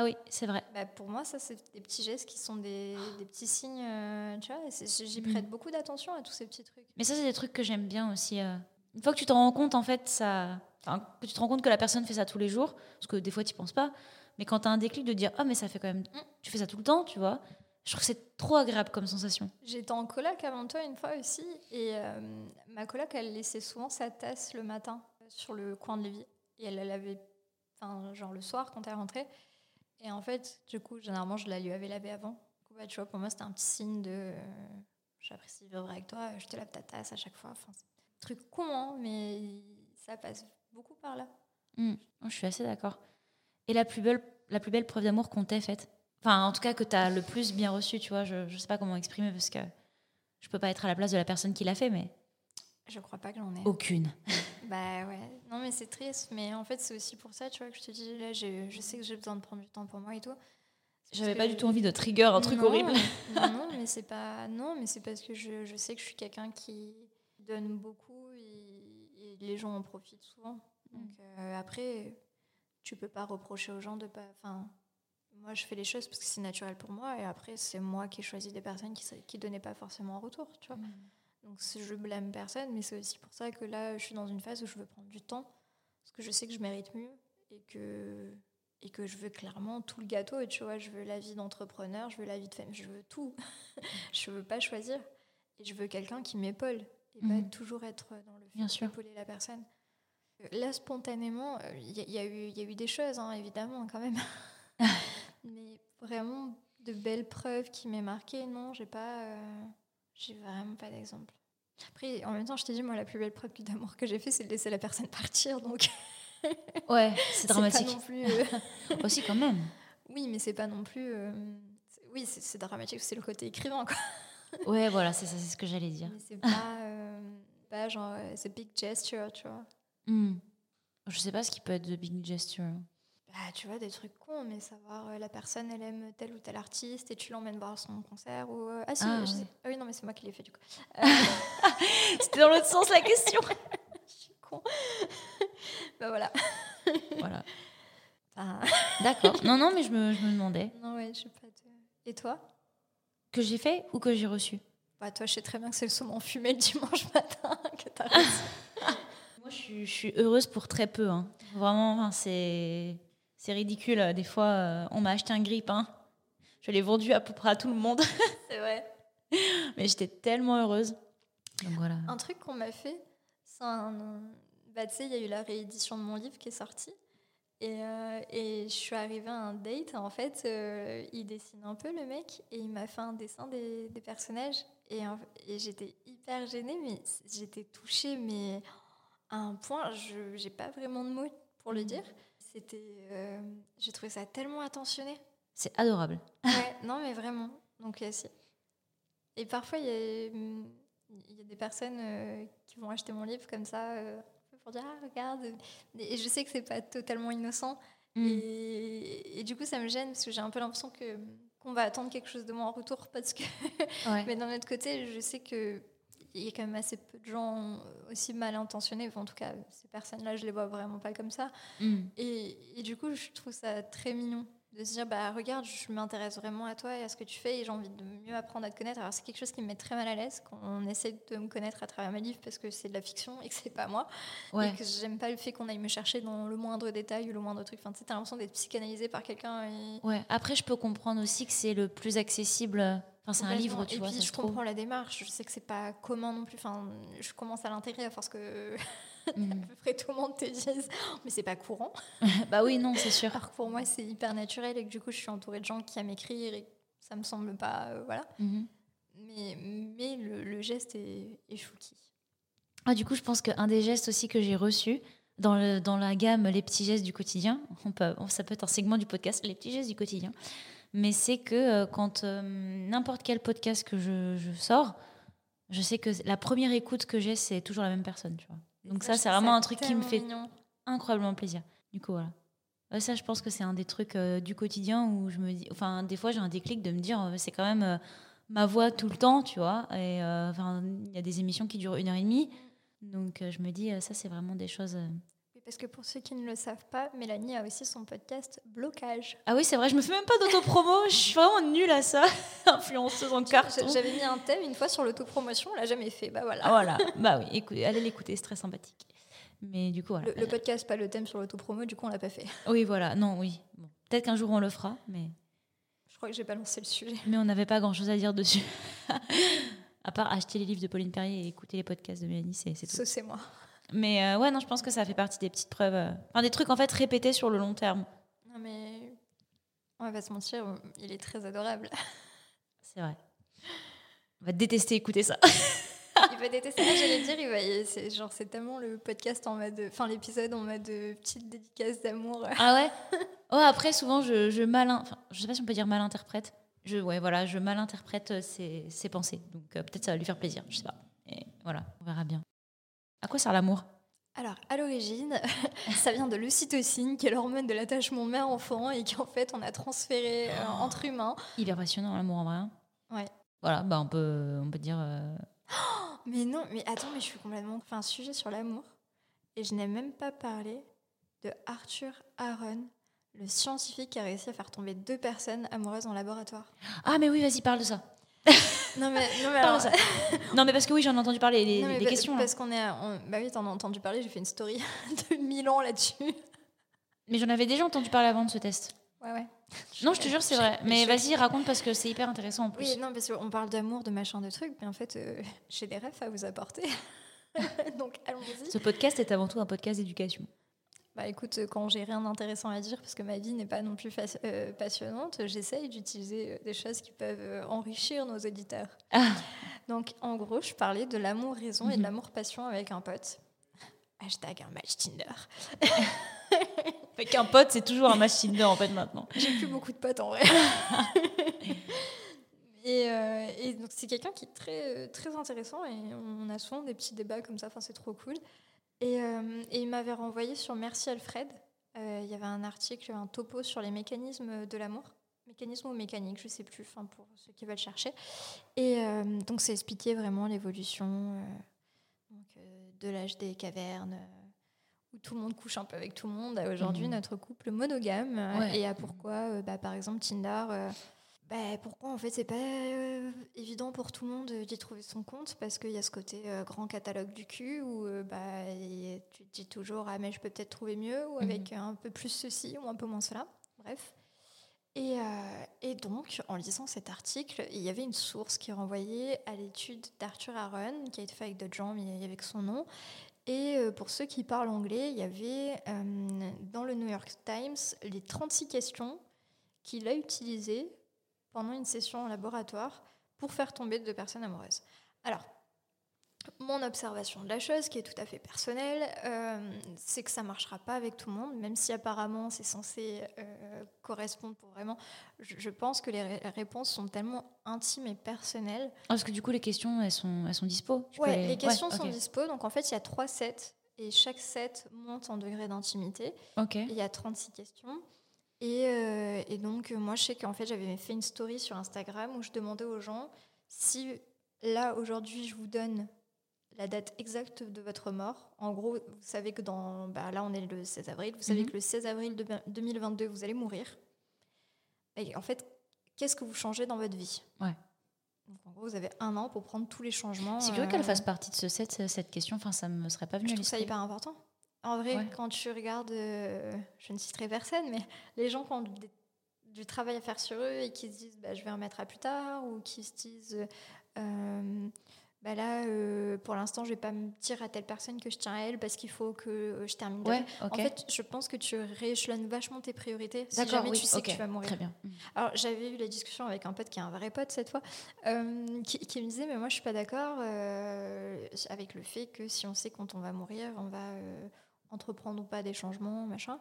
Ah oui, c'est vrai. Bah, pour moi, ça, c'est des petits gestes qui sont des, des petits signes, euh, tu vois, j'y Mhm. prête beaucoup d'attention à tous ces petits trucs. Mais ça, c'est des trucs que j'aime bien aussi. euh. Une fois que tu t'en rends compte, en fait, ça. Enfin, que tu te rends compte que la personne fait ça tous les jours, parce que des fois, tu penses pas. Mais quand tu as un déclic de dire, ah, mais ça fait quand même. Tu fais ça tout le temps, tu vois. Je trouve que c'est trop agréable comme sensation. J'étais en coloc avant toi une fois aussi, et euh, ma coloc, elle laissait souvent sa tasse le matin sur le coin de l'évier. Et elle la lavait, enfin, genre le soir quand elle rentrait. Et en fait, du coup, généralement, je la lui avais lavée avant. Du bah, tu vois, pour moi, c'était un petit signe de euh, j'apprécie vivre avec toi, je te lave ta tasse à chaque fois. Enfin, truc con, hein, mais ça passe beaucoup par là. Mm. Je suis assez d'accord. Et la plus belle, la plus belle preuve d'amour qu'on t'ait faite? Enfin, en tout cas, que tu as le plus bien reçu, tu vois. Je, je sais pas comment exprimer parce que je peux pas être à la place de la personne qui l'a fait, mais. Je crois pas que j'en ai. Aucune. (laughs) Bah ouais. Non, mais c'est triste. Mais en fait, c'est aussi pour ça, tu vois, que je te dis, là, je sais que j'ai besoin de prendre du temps pour moi et tout. J'avais pas du tout envie de trigger un truc Non, horrible. (laughs) Non, non, mais c'est pas. Non, mais c'est parce que je, je sais que je suis quelqu'un qui donne beaucoup et, et les gens en profitent souvent. Donc euh, après, tu peux pas reprocher aux gens de pas. Enfin, moi, je fais les choses parce que c'est naturel pour moi et après, c'est moi qui ai choisi des personnes qui qui donnaient pas forcément en retour, tu vois. Donc je blâme personne, mais c'est aussi pour ça que là, je suis dans une phase où je veux prendre du temps parce que je sais que je mérite mieux et que et que je veux clairement tout le gâteau. Et tu vois, je veux la vie d'entrepreneur, je veux la vie de femme, je veux tout. (laughs) je veux pas choisir et je veux quelqu'un qui m'épaule et Mhm. pas toujours être dans le Bien sûr. d'épauler la personne. Euh, Là, spontanément, il y, a- y a eu- y a eu des choses, hein, évidemment, quand même. (laughs) mais vraiment de belles preuves qui m'aient marqué, non, j'ai pas. euh, j'ai vraiment pas d'exemple. Après, en même temps, je t'ai dit, moi, la plus belle preuve d'amour que j'ai fait, c'est de laisser la personne partir. Donc, (laughs) Ouais, c'est pas dramatique. non plus. euh, (laughs) Aussi, quand même. Oui, mais c'est pas non plus. euh, Oui, c'est dramatique, c'est le côté écrivain, quoi. (laughs) Ouais, voilà, c'est ça, c'est ce que j'allais dire. Mais c'est pas, euh, pas genre. euh, c'est big gesture, tu vois. Hmm. Je sais pas ce qui peut être de big gesture. Bah, tu vois, des trucs cons, mais savoir euh, la personne, elle aime tel ou tel artiste et tu l'emmènes voir son concert ou. euh, Ah, si, Ah, je sais- ah oui, non, mais c'est moi qui l'ai fait, du coup. (laughs) Euh, C'était dans l'autre sens la question. (laughs) je suis con. bah voilà. voilà. D'accord. Non, non, mais je me, je me demandais. non, ouais, je sais pas. de- Et toi? Que j'ai fait ou que j'ai reçu? Bah, toi, je sais très bien que c'est le saumon fumé le dimanche matin (laughs) que t'as reçu. Moi, je suis, je suis heureuse pour très peu. hein. Vraiment, enfin, c'est c'est ridicule. Des fois, euh, on m'a acheté un grille-pain. Je l'ai vendu à peu près à tout le monde. (laughs) c'est vrai. Mais j'étais tellement heureuse. Donc voilà. Un truc qu'on m'a fait, c'est un. Bah, tu sais, il y a eu la réédition de mon livre qui est sortie. Et, euh, et je suis arrivée à un date. En fait, euh, il dessine un peu le mec et il m'a fait un dessin des, des personnages. Et, et j'étais hyper gênée, mais j'étais touchée, mais à un point, je j'ai pas vraiment de mots pour le dire. C'était. euh, J'ai trouvé ça tellement attentionné. C'est adorable. Ouais, non, mais vraiment. Donc, si. Et parfois, il y, a, il y a des personnes euh, qui vont acheter mon livre comme ça euh, pour dire Ah, regarde. Et je sais que c'est pas totalement innocent. Mm. Et, et du coup, ça me gêne parce que j'ai un peu l'impression que qu'on va attendre quelque chose de moi en retour. Parce que... Ouais. (laughs) Mais d'un autre côté, je sais que. Il y a quand même assez peu de gens aussi mal intentionnés. Enfin, en tout cas, ces personnes-là, je les vois vraiment pas comme ça. Mm. Et, et du coup, je trouve ça très mignon de se dire bah regarde, je m'intéresse vraiment à toi et à ce que tu fais et j'ai envie de mieux apprendre à te connaître. Alors c'est quelque chose qui me met très mal à l'aise quand on essaie de me connaître à travers mes livres parce que c'est de la fiction et que c'est pas moi Ouais. et que j'aime pas le fait qu'on aille me chercher dans le moindre détail ou le moindre truc. Enfin, tu t'as l'impression d'être psychanalysé par quelqu'un et Ouais. Après, je peux comprendre aussi que c'est le plus accessible. Enfin, c'est un livre, tu et vois. puis ça je trouve. comprends la démarche. Je sais que c'est pas commun non plus. Enfin, je commence à l'intégrer à force que Mm. à peu près tout le monde te dise, mais c'est pas courant. (laughs) bah oui, non, c'est sûr. Alors que pour moi, c'est hyper naturel et que du coup, je suis entourée de gens qui aiment écrire et ça me semble pas. euh, voilà. Mhm. Mais, mais le, le geste est, est chouki. Ah, du coup, je pense qu'un des gestes aussi que j'ai reçu dans, le, dans la gamme Les petits gestes du quotidien, on peut, ça peut être un segment du podcast, Les petits gestes du quotidien, mais c'est que euh, quand euh, n'importe quel podcast que je, je sors, je sais que la première écoute que j'ai, c'est toujours la même personne, tu vois. Donc ça, c'est vraiment ça un truc qui me fait mignon. incroyablement plaisir. Du coup, voilà. Ça, je pense que c'est un des trucs euh, du quotidien où je me dis. Enfin, des fois, j'ai un déclic de me dire, euh, c'est quand même euh, ma voix tout le temps, tu vois. Et euh, enfin, il y a des émissions qui durent une heure et demie. Donc, euh, je me dis, ça, c'est vraiment des choses. Parce que pour ceux qui ne le savent pas, Mélanie a aussi son podcast Blocage. Ah oui, c'est vrai, je me fais même pas d'autopromo. je suis vraiment nulle à ça. (laughs) Influenceuse en carton. J'avais mis un thème une fois sur l'autopromotion, on l'a jamais fait. Bah voilà. Voilà. Bah oui, écoutez, allez l'écouter, c'est très sympathique. Mais du coup, voilà. Le, le podcast, pas le thème sur l'autopromo, du coup, on l'a pas fait. Oui, voilà. Non, oui. Bon. Peut-être qu'un jour, on le fera, mais. Je crois que j'ai pas lancé le sujet. Mais on n'avait pas grand chose à dire dessus. (laughs) à part acheter les livres de Pauline Perrier et écouter les podcasts de Mélanie, c'est c'est tout. Ça, c'est moi. Mais euh, ouais, non, je pense que ça fait partie des petites preuves. euh, Enfin, des trucs en fait répétés sur le long terme. Non, mais on va pas se mentir, il est très adorable. (laughs) C'est vrai. On va détester écouter ça. Il va détester. Ah, J'allais dire, il va, c'est genre c'est tellement le podcast en mode, enfin l'épisode en mode euh, petite dédicace d'amour. ah ouais? (laughs) Oh, après, souvent, je, je mal. Enfin, je sais pas si on peut dire mal interprète. Je, ouais, voilà, je mal interprète ses, ses pensées. Donc euh, peut-être ça va lui faire plaisir, je sais pas. Et voilà, on verra bien. À quoi sert l'amour? Alors, à l'origine, (laughs) ça vient de l'ocytocine, qui est l'hormone de l'attachement mère-enfant et qui, en fait, on a transféré euh, entre humains. Hyper passionnant, l'amour en vrai. hein? Ouais. Voilà, bah on peut, on peut dire. euh, Mais non, mais attends, mais je suis complètement. Enfin, un sujet sur l'amour. Et je n'ai même pas parlé de Arthur Aaron, le scientifique qui a réussi à faire tomber deux personnes amoureuses en laboratoire. Ah, mais oui, vas-y, parle de ça. (laughs) Non, mais, non, mais alors- (laughs) non, mais parce que oui, j'en ai entendu parler, les, non, les questions. Parce qu'on est. à- on- Bah oui, t'en as entendu parler, j'ai fait une story (laughs) de 1000 ans là-dessus. Mais j'en avais déjà entendu parler avant de ce test. Ouais, ouais. Non, je te jure, c'est vrai. Mais vas-y, raconte parce que c'est hyper intéressant en plus. Oui, non, parce qu'on parle d'amour, de machin, de trucs, mais en fait, euh, j'ai des rêves à vous apporter. (laughs) Donc, allons-y. Ce podcast est avant tout un podcast d'éducation. Bah écoute, euh, quand j'ai rien d'intéressant à dire, parce que ma vie n'est pas non plus euh, passionnante, j'essaye d'utiliser euh, des choses qui peuvent enrichir nos auditeurs. Ah. Donc, en gros, je parlais de l'amour-raison et de Mhm. l'amour-passion avec un pote. Hashtag un match Tinder. (laughs) Avec un pote, c'est toujours un match Tinder en fait maintenant. J'ai plus beaucoup de potes en vrai. (laughs) et, euh, et donc c'est quelqu'un qui est très, très intéressant et on a souvent des petits débats comme ça, enfin, c'est trop cool. Et, euh, et il m'avait renvoyé sur Merci Alfred, Euh, il y avait un article, un topo sur les mécanismes de l'amour. Mécanisme ou mécanique, je sais plus, enfin pour ceux qui veulent chercher. Et euh, donc c'est expliqué vraiment l'évolution de l'âge des cavernes, où tout le monde couche un peu avec tout le monde, à aujourd'hui Mhm. notre couple monogame, Ouais. et à pourquoi, bah, par exemple, Tinder, bah, pourquoi en fait c'est pas euh, évident pour tout le monde d'y trouver son compte, parce qu'il y a ce côté euh, grand catalogue du cul, où euh, bah, tu te dis toujours, ah mais je peux peut-être trouver mieux, ou avec un peu plus ceci, ou un peu moins cela, bref. Et, euh, et donc, en lisant cet article, il y avait une source qui renvoyait à l'étude d'Arthur Aaron, qui a été faite avec d'autres gens, mais avec son nom. Et euh, pour ceux qui parlent anglais, il y avait euh, dans le New York Times les 36 questions qu'il a utilisées pendant une session en laboratoire pour faire tomber deux personnes amoureuses. Alors, mon observation de la chose, qui est tout à fait personnelle, euh, c'est que ça ne marchera pas avec tout le monde, même si apparemment c'est censé euh, correspondre pour vraiment. Je, je pense que les ré- réponses sont tellement intimes et personnelles. Ah, Parce que du coup, les questions, elles sont, elles sont dispo. Ouais, les questions ouais, sont ok. dispo, donc en fait il y a trois sets, et chaque set monte en degré d'intimité. Ok. Il y a 36 questions. Et, euh, et donc, moi, je sais qu'en fait, j'avais fait une story sur Instagram où je demandais aux gens si là, aujourd'hui, je vous donne la date exacte de votre mort. En gros, vous savez que dans. Bah, là, on est le 16 avril. Vous savez Mhm. que le 16 avril de 2022, vous allez mourir. Et en fait, qu'est-ce que vous changez dans votre vie? Ouais. Donc, en gros, vous avez un an pour prendre tous les changements. C'est curieux euh, qu'elle fasse partie de ce set, cette question. Enfin, ça me serait pas venu je trouve ça hyper important. En vrai, Ouais. quand tu regardes, euh, je ne citerai personne, mais les gens qui ont des- du travail à faire sur eux et qui se disent bah, je vais remettre à plus tard, ou qui se disent euh, bah là, euh, pour l'instant, je vais pas me dire à telle personne que je tiens à elle parce qu'il faut que je termine. Ouais. En fait, je pense que tu rééchelonnes vachement tes priorités si D'accord, jamais oui, tu sais que tu vas mourir. Très bien. Alors, j'avais eu la discussion avec un pote qui est un vrai pote cette fois, euh, qui, qui me disait Mais moi, je suis pas d'accord euh, avec le fait que si on sait quand on va mourir, on va entreprendre ou pas des changements, machin.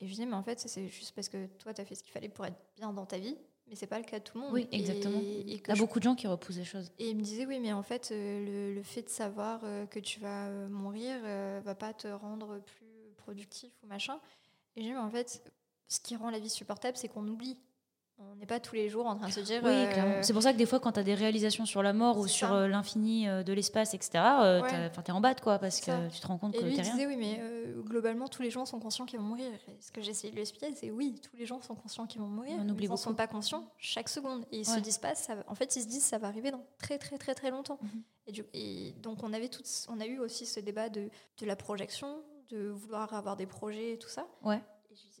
Et je disais Mais en fait, c'est juste parce que toi, tu as fait ce qu'il fallait pour être bien dans ta vie, mais c'est pas le cas de tout le monde. Oui, exactement. Il y a beaucoup de gens qui repoussent les choses. et il me disait Oui, mais en fait, euh, le, le fait de savoir euh, que tu vas euh, mourir va pas te rendre plus productif ou machin. Et je dis Mais en fait, ce qui rend la vie supportable, c'est qu'on oublie. On n'est pas tous les jours en train de se dire. Oui, euh. C'est pour ça que des fois, quand tu as des réalisations sur la mort ou sur euh, l'infini euh, de l'espace, etc., euh, Ouais. enfin, t'es en bas, quoi, parce ça. que tu te rends compte Et que lui, il rien. disait, oui, mais globalement, tous les gens sont conscients qu'ils vont mourir. Et ce que j'ai essayé de lui expliquer, c'est oui, tous les gens sont conscients qu'ils vont mourir. On mais oublie ils n'en sont pas conscients chaque seconde. Et ils se disent pas, ça en fait, ils se disent, ça va arriver dans très, très, très, très longtemps. Mhm. et, du- et donc, on, avait toutes, on a eu aussi ce débat de, de la projection, de vouloir avoir des projets et tout ça. Ouais.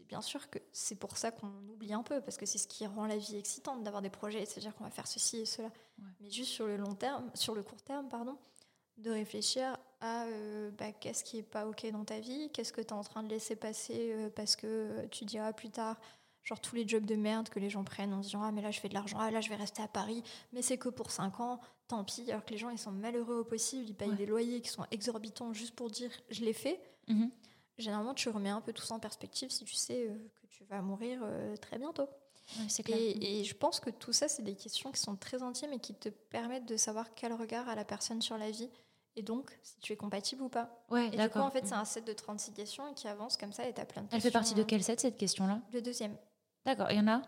Bien sûr que c'est pour ça qu'on oublie un peu, parce que c'est ce qui rend la vie excitante d'avoir des projets, c'est-à-dire qu'on va faire ceci et cela. Ouais. Mais juste sur le long terme, sur le court terme, pardon, de réfléchir à euh, bah, qu'est-ce qui est pas ok dans ta vie, qu'est-ce que tu es en train de laisser passer euh, parce que euh, tu diras plus tard, genre tous les jobs de merde que les gens prennent en disant ah mais là je fais de l'argent, ah là je vais rester à Paris, mais c'est que pour 5 ans, tant pis, alors que les gens ils sont malheureux au possible, ils payent Ouais. des loyers qui sont exorbitants juste pour dire je l'ai fait. Mhm. Généralement tu remets un peu tout ça en perspective si tu sais euh, que tu vas mourir euh, très bientôt. Clair. Et, et je pense que tout ça, c'est des questions qui sont très intimes et qui te permettent de savoir quel regard a la personne sur la vie et donc si tu es compatible ou pas. Ouais, Et du coup, d'accord. en fait, c'est un set de 36 questions et qui avance comme ça et tu as plein de Elle questions. fait partie de euh, quel set cette question-là? Le deuxième. D'accord, il y en a?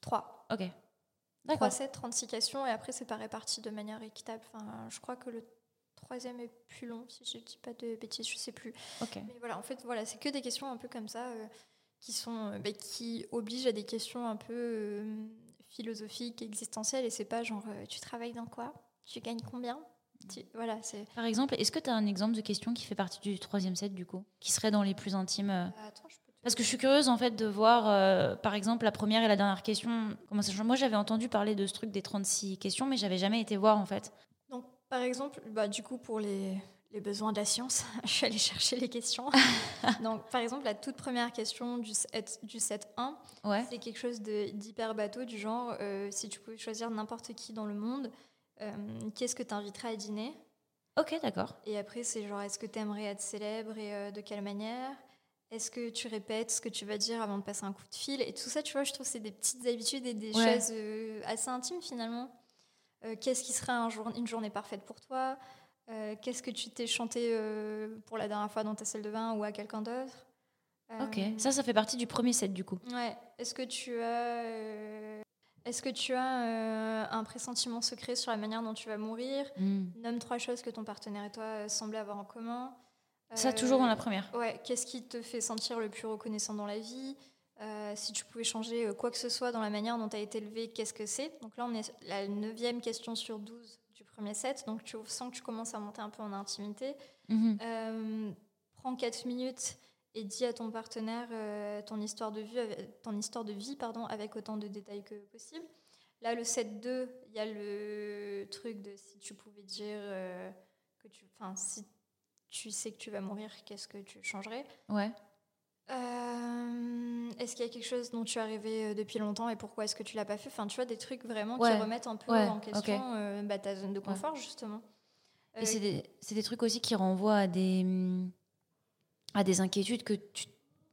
3. Ok. 3 D'accord. sets, 36 questions et après, c'est pas réparti de manière équitable. Enfin, je crois que le troisième est plus long, si je dis pas de bêtises, je sais plus. Mais voilà, en fait, voilà, c'est que des questions un peu comme ça euh, qui sont, euh, bah, qui obligent à des questions un peu euh, philosophiques, existentielles. Et c'est pas genre, euh, tu travailles dans quoi? Tu gagnes combien? Tu- Voilà, c'est. Par exemple, est-ce que tu as un exemple de question qui fait partie du troisième set du coup? Qui serait dans les plus intimes Attends, je peux te- Parce que je suis curieuse en fait de voir, euh, par exemple, la première et la dernière question. Comment ça change? Moi j'avais entendu parler de ce truc des 36 questions, mais j'avais jamais été voir en fait. Par exemple, bah, du coup, pour les, les besoins de la science, (laughs) je suis allée chercher les questions. (laughs) Donc, par exemple, la toute première question du set, du set 1, Ouais. c'est quelque chose d'hyper bateau, du genre, euh, si tu pouvais choisir n'importe qui dans le monde, euh, qu'est-ce que tu inviterais à dîner? Ok, d'accord. Et après, c'est genre, est-ce que tu aimerais être célèbre et euh, de quelle manière? Est-ce que tu répètes ce que tu vas dire avant de passer un coup de fil? Et tout ça, tu vois, je trouve que c'est des petites habitudes et des Ouais. choses assez intimes finalement. Euh, Qu'est-ce qui serait un jour, une journée parfaite pour toi? Euh, Qu'est-ce que tu t'es chanté euh, pour la dernière fois dans ta salle de bain ou à quelqu'un d'autre? Ok. Ça, ça fait partie du premier set du coup. Ouais. Est-ce que tu as, est-ce que tu as un pressentiment secret sur la manière dont tu vas mourir? Hmm. Nomme trois choses que ton partenaire et toi semblez avoir en commun. Ça, toujours dans la première. Ouais. Qu'est-ce qui te fait sentir le plus reconnaissant dans la vie? Euh, Si tu pouvais changer euh, quoi que ce soit dans la manière dont tu as été élevé, qu'est-ce que c'est? Donc là, on est la neuvième question sur 12 du premier set. Donc tu sens que tu commences à monter un peu en intimité. Mhm. Euh, prends 4 minutes et dis à ton partenaire euh, ton histoire de vie, avec- ton histoire de vie pardon, avec autant de détails que possible. Là, le 7-2, il y a le truc de si tu pouvais dire que tu. Enfin, si tu sais que tu vas mourir, qu'est-ce que tu changerais? Ouais. Euh, Est-ce qu'il y a quelque chose dont tu as rêvé euh, depuis longtemps et pourquoi est-ce que tu l'as pas fait? Enfin, tu vois, des trucs vraiment Ouais. qui remettent un peu Ouais, en question euh, bah, ta zone de confort, justement. Et c'est des, trucs aussi qui renvoient à des, à des inquiétudes que tu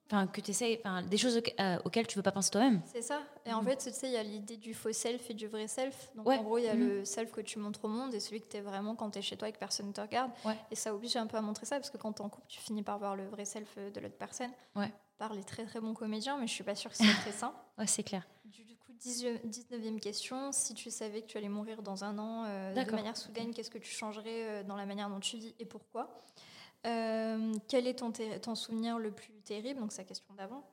enfin que enfin des choses auxquelles, euh, auxquelles tu veux pas penser toi-même. C'est ça. Et en Mhm. fait, tu sais, il y a l'idée du faux self et du vrai self. Donc, Ouais. en gros, il y a Mhm. le self que tu montres au monde et celui que tu es vraiment quand tu es chez toi et que personne ne te regarde. Ouais. Et ça oblige un peu à montrer ça parce que quand tu en couple, tu finis par voir le vrai self euh, de l'autre personne. Ouais. Par les très très bons comédiens, mais je suis pas sûre que c'est très sain. (laughs) Ouais, c'est clair. Du coup, 19e question. Si tu savais que tu allais mourir dans un an euh, de manière soudaine, qu'est-ce que tu changerais euh, dans la manière dont tu vis et pourquoi? Euh, Quel est ton, souvenir le plus terrible? Donc, c'est la question d'avant.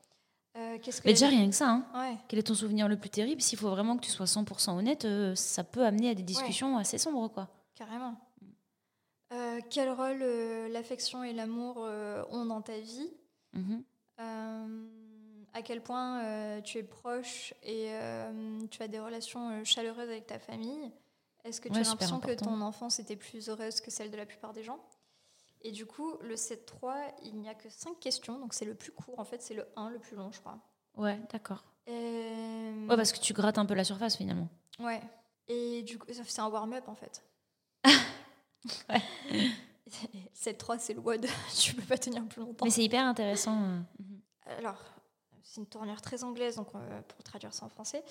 Euh, que Mais déjà rien que ça. Hein. Ouais. Quel est ton souvenir le plus terrible? S'il faut vraiment que tu sois 100% honnête, euh, ça peut amener à des discussions assez sombres, quoi. Carrément. Quel rôle l'affection et l'amour ont dans ta vie? Euh, À quel point tu es proche et tu as des relations chaleureuses avec ta famille? Est-ce que tu Ouais, as l'impression que ton enfance était plus heureuse que celle de la plupart des gens? Et du coup, le 7-3, il n'y a que 5 questions, donc c'est le plus court. En fait, c'est le 1 le plus long, je crois. Ouais, d'accord. Euh, Ouais, parce que tu grattes un peu la surface finalement. Ouais. Et du coup, c'est un warm-up en fait. (laughs) Ouais. (laughs) 7-3, c'est le WOD. (laughs) tu peux pas tenir plus longtemps. Mais c'est hyper intéressant. euh. Alors, c'est une tournure très anglaise, donc euh, pour traduire ça en français.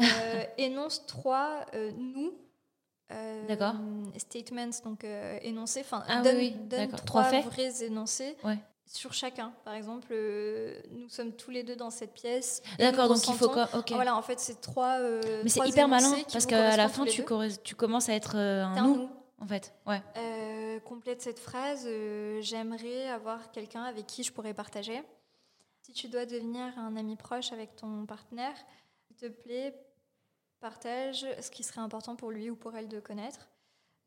Euh, énonce euh, nous. Euh, D'accord. Statements, donc euh, énoncés. Enfin, Ah donne, oui, donne d'accord. trois, Trois faits vrais énoncés Ouais. sur chacun. Par exemple, euh, nous sommes tous les deux dans cette pièce. D'accord, donc il faut consentons. quoi Ok. Voilà, en fait, c'est trois. euh, Mais c'est hyper malin parce qu'à la fin tu, commences à être euh, un nous nous. en fait. Ouais. Euh, complète cette phrase euh, J'aimerais avoir quelqu'un avec qui je pourrais partager. Si tu dois devenir un ami proche avec ton partenaire, s'il te plaît, partage ce qui serait important pour lui ou pour elle de connaître.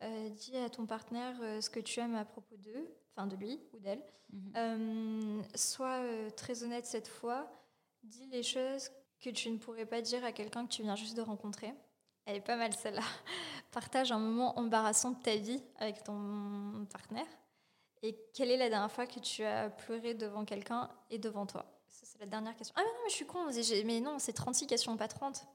Euh, dis à ton partenaire euh, ce que tu aimes à propos d'eux, enfin de lui ou d'elle. Mhm. Euh, sois très honnête cette fois. Dis les choses que tu ne pourrais pas dire à quelqu'un que tu viens juste de rencontrer. Elle est pas mal celle-là. (laughs) Partage un moment embarrassant de ta vie avec ton partenaire. Et quelle est la dernière fois que tu as pleuré devant quelqu'un et devant toi? C'est la dernière question. Ah, mais non, mais je suis con. Mais non, c'est 36 questions, pas 30.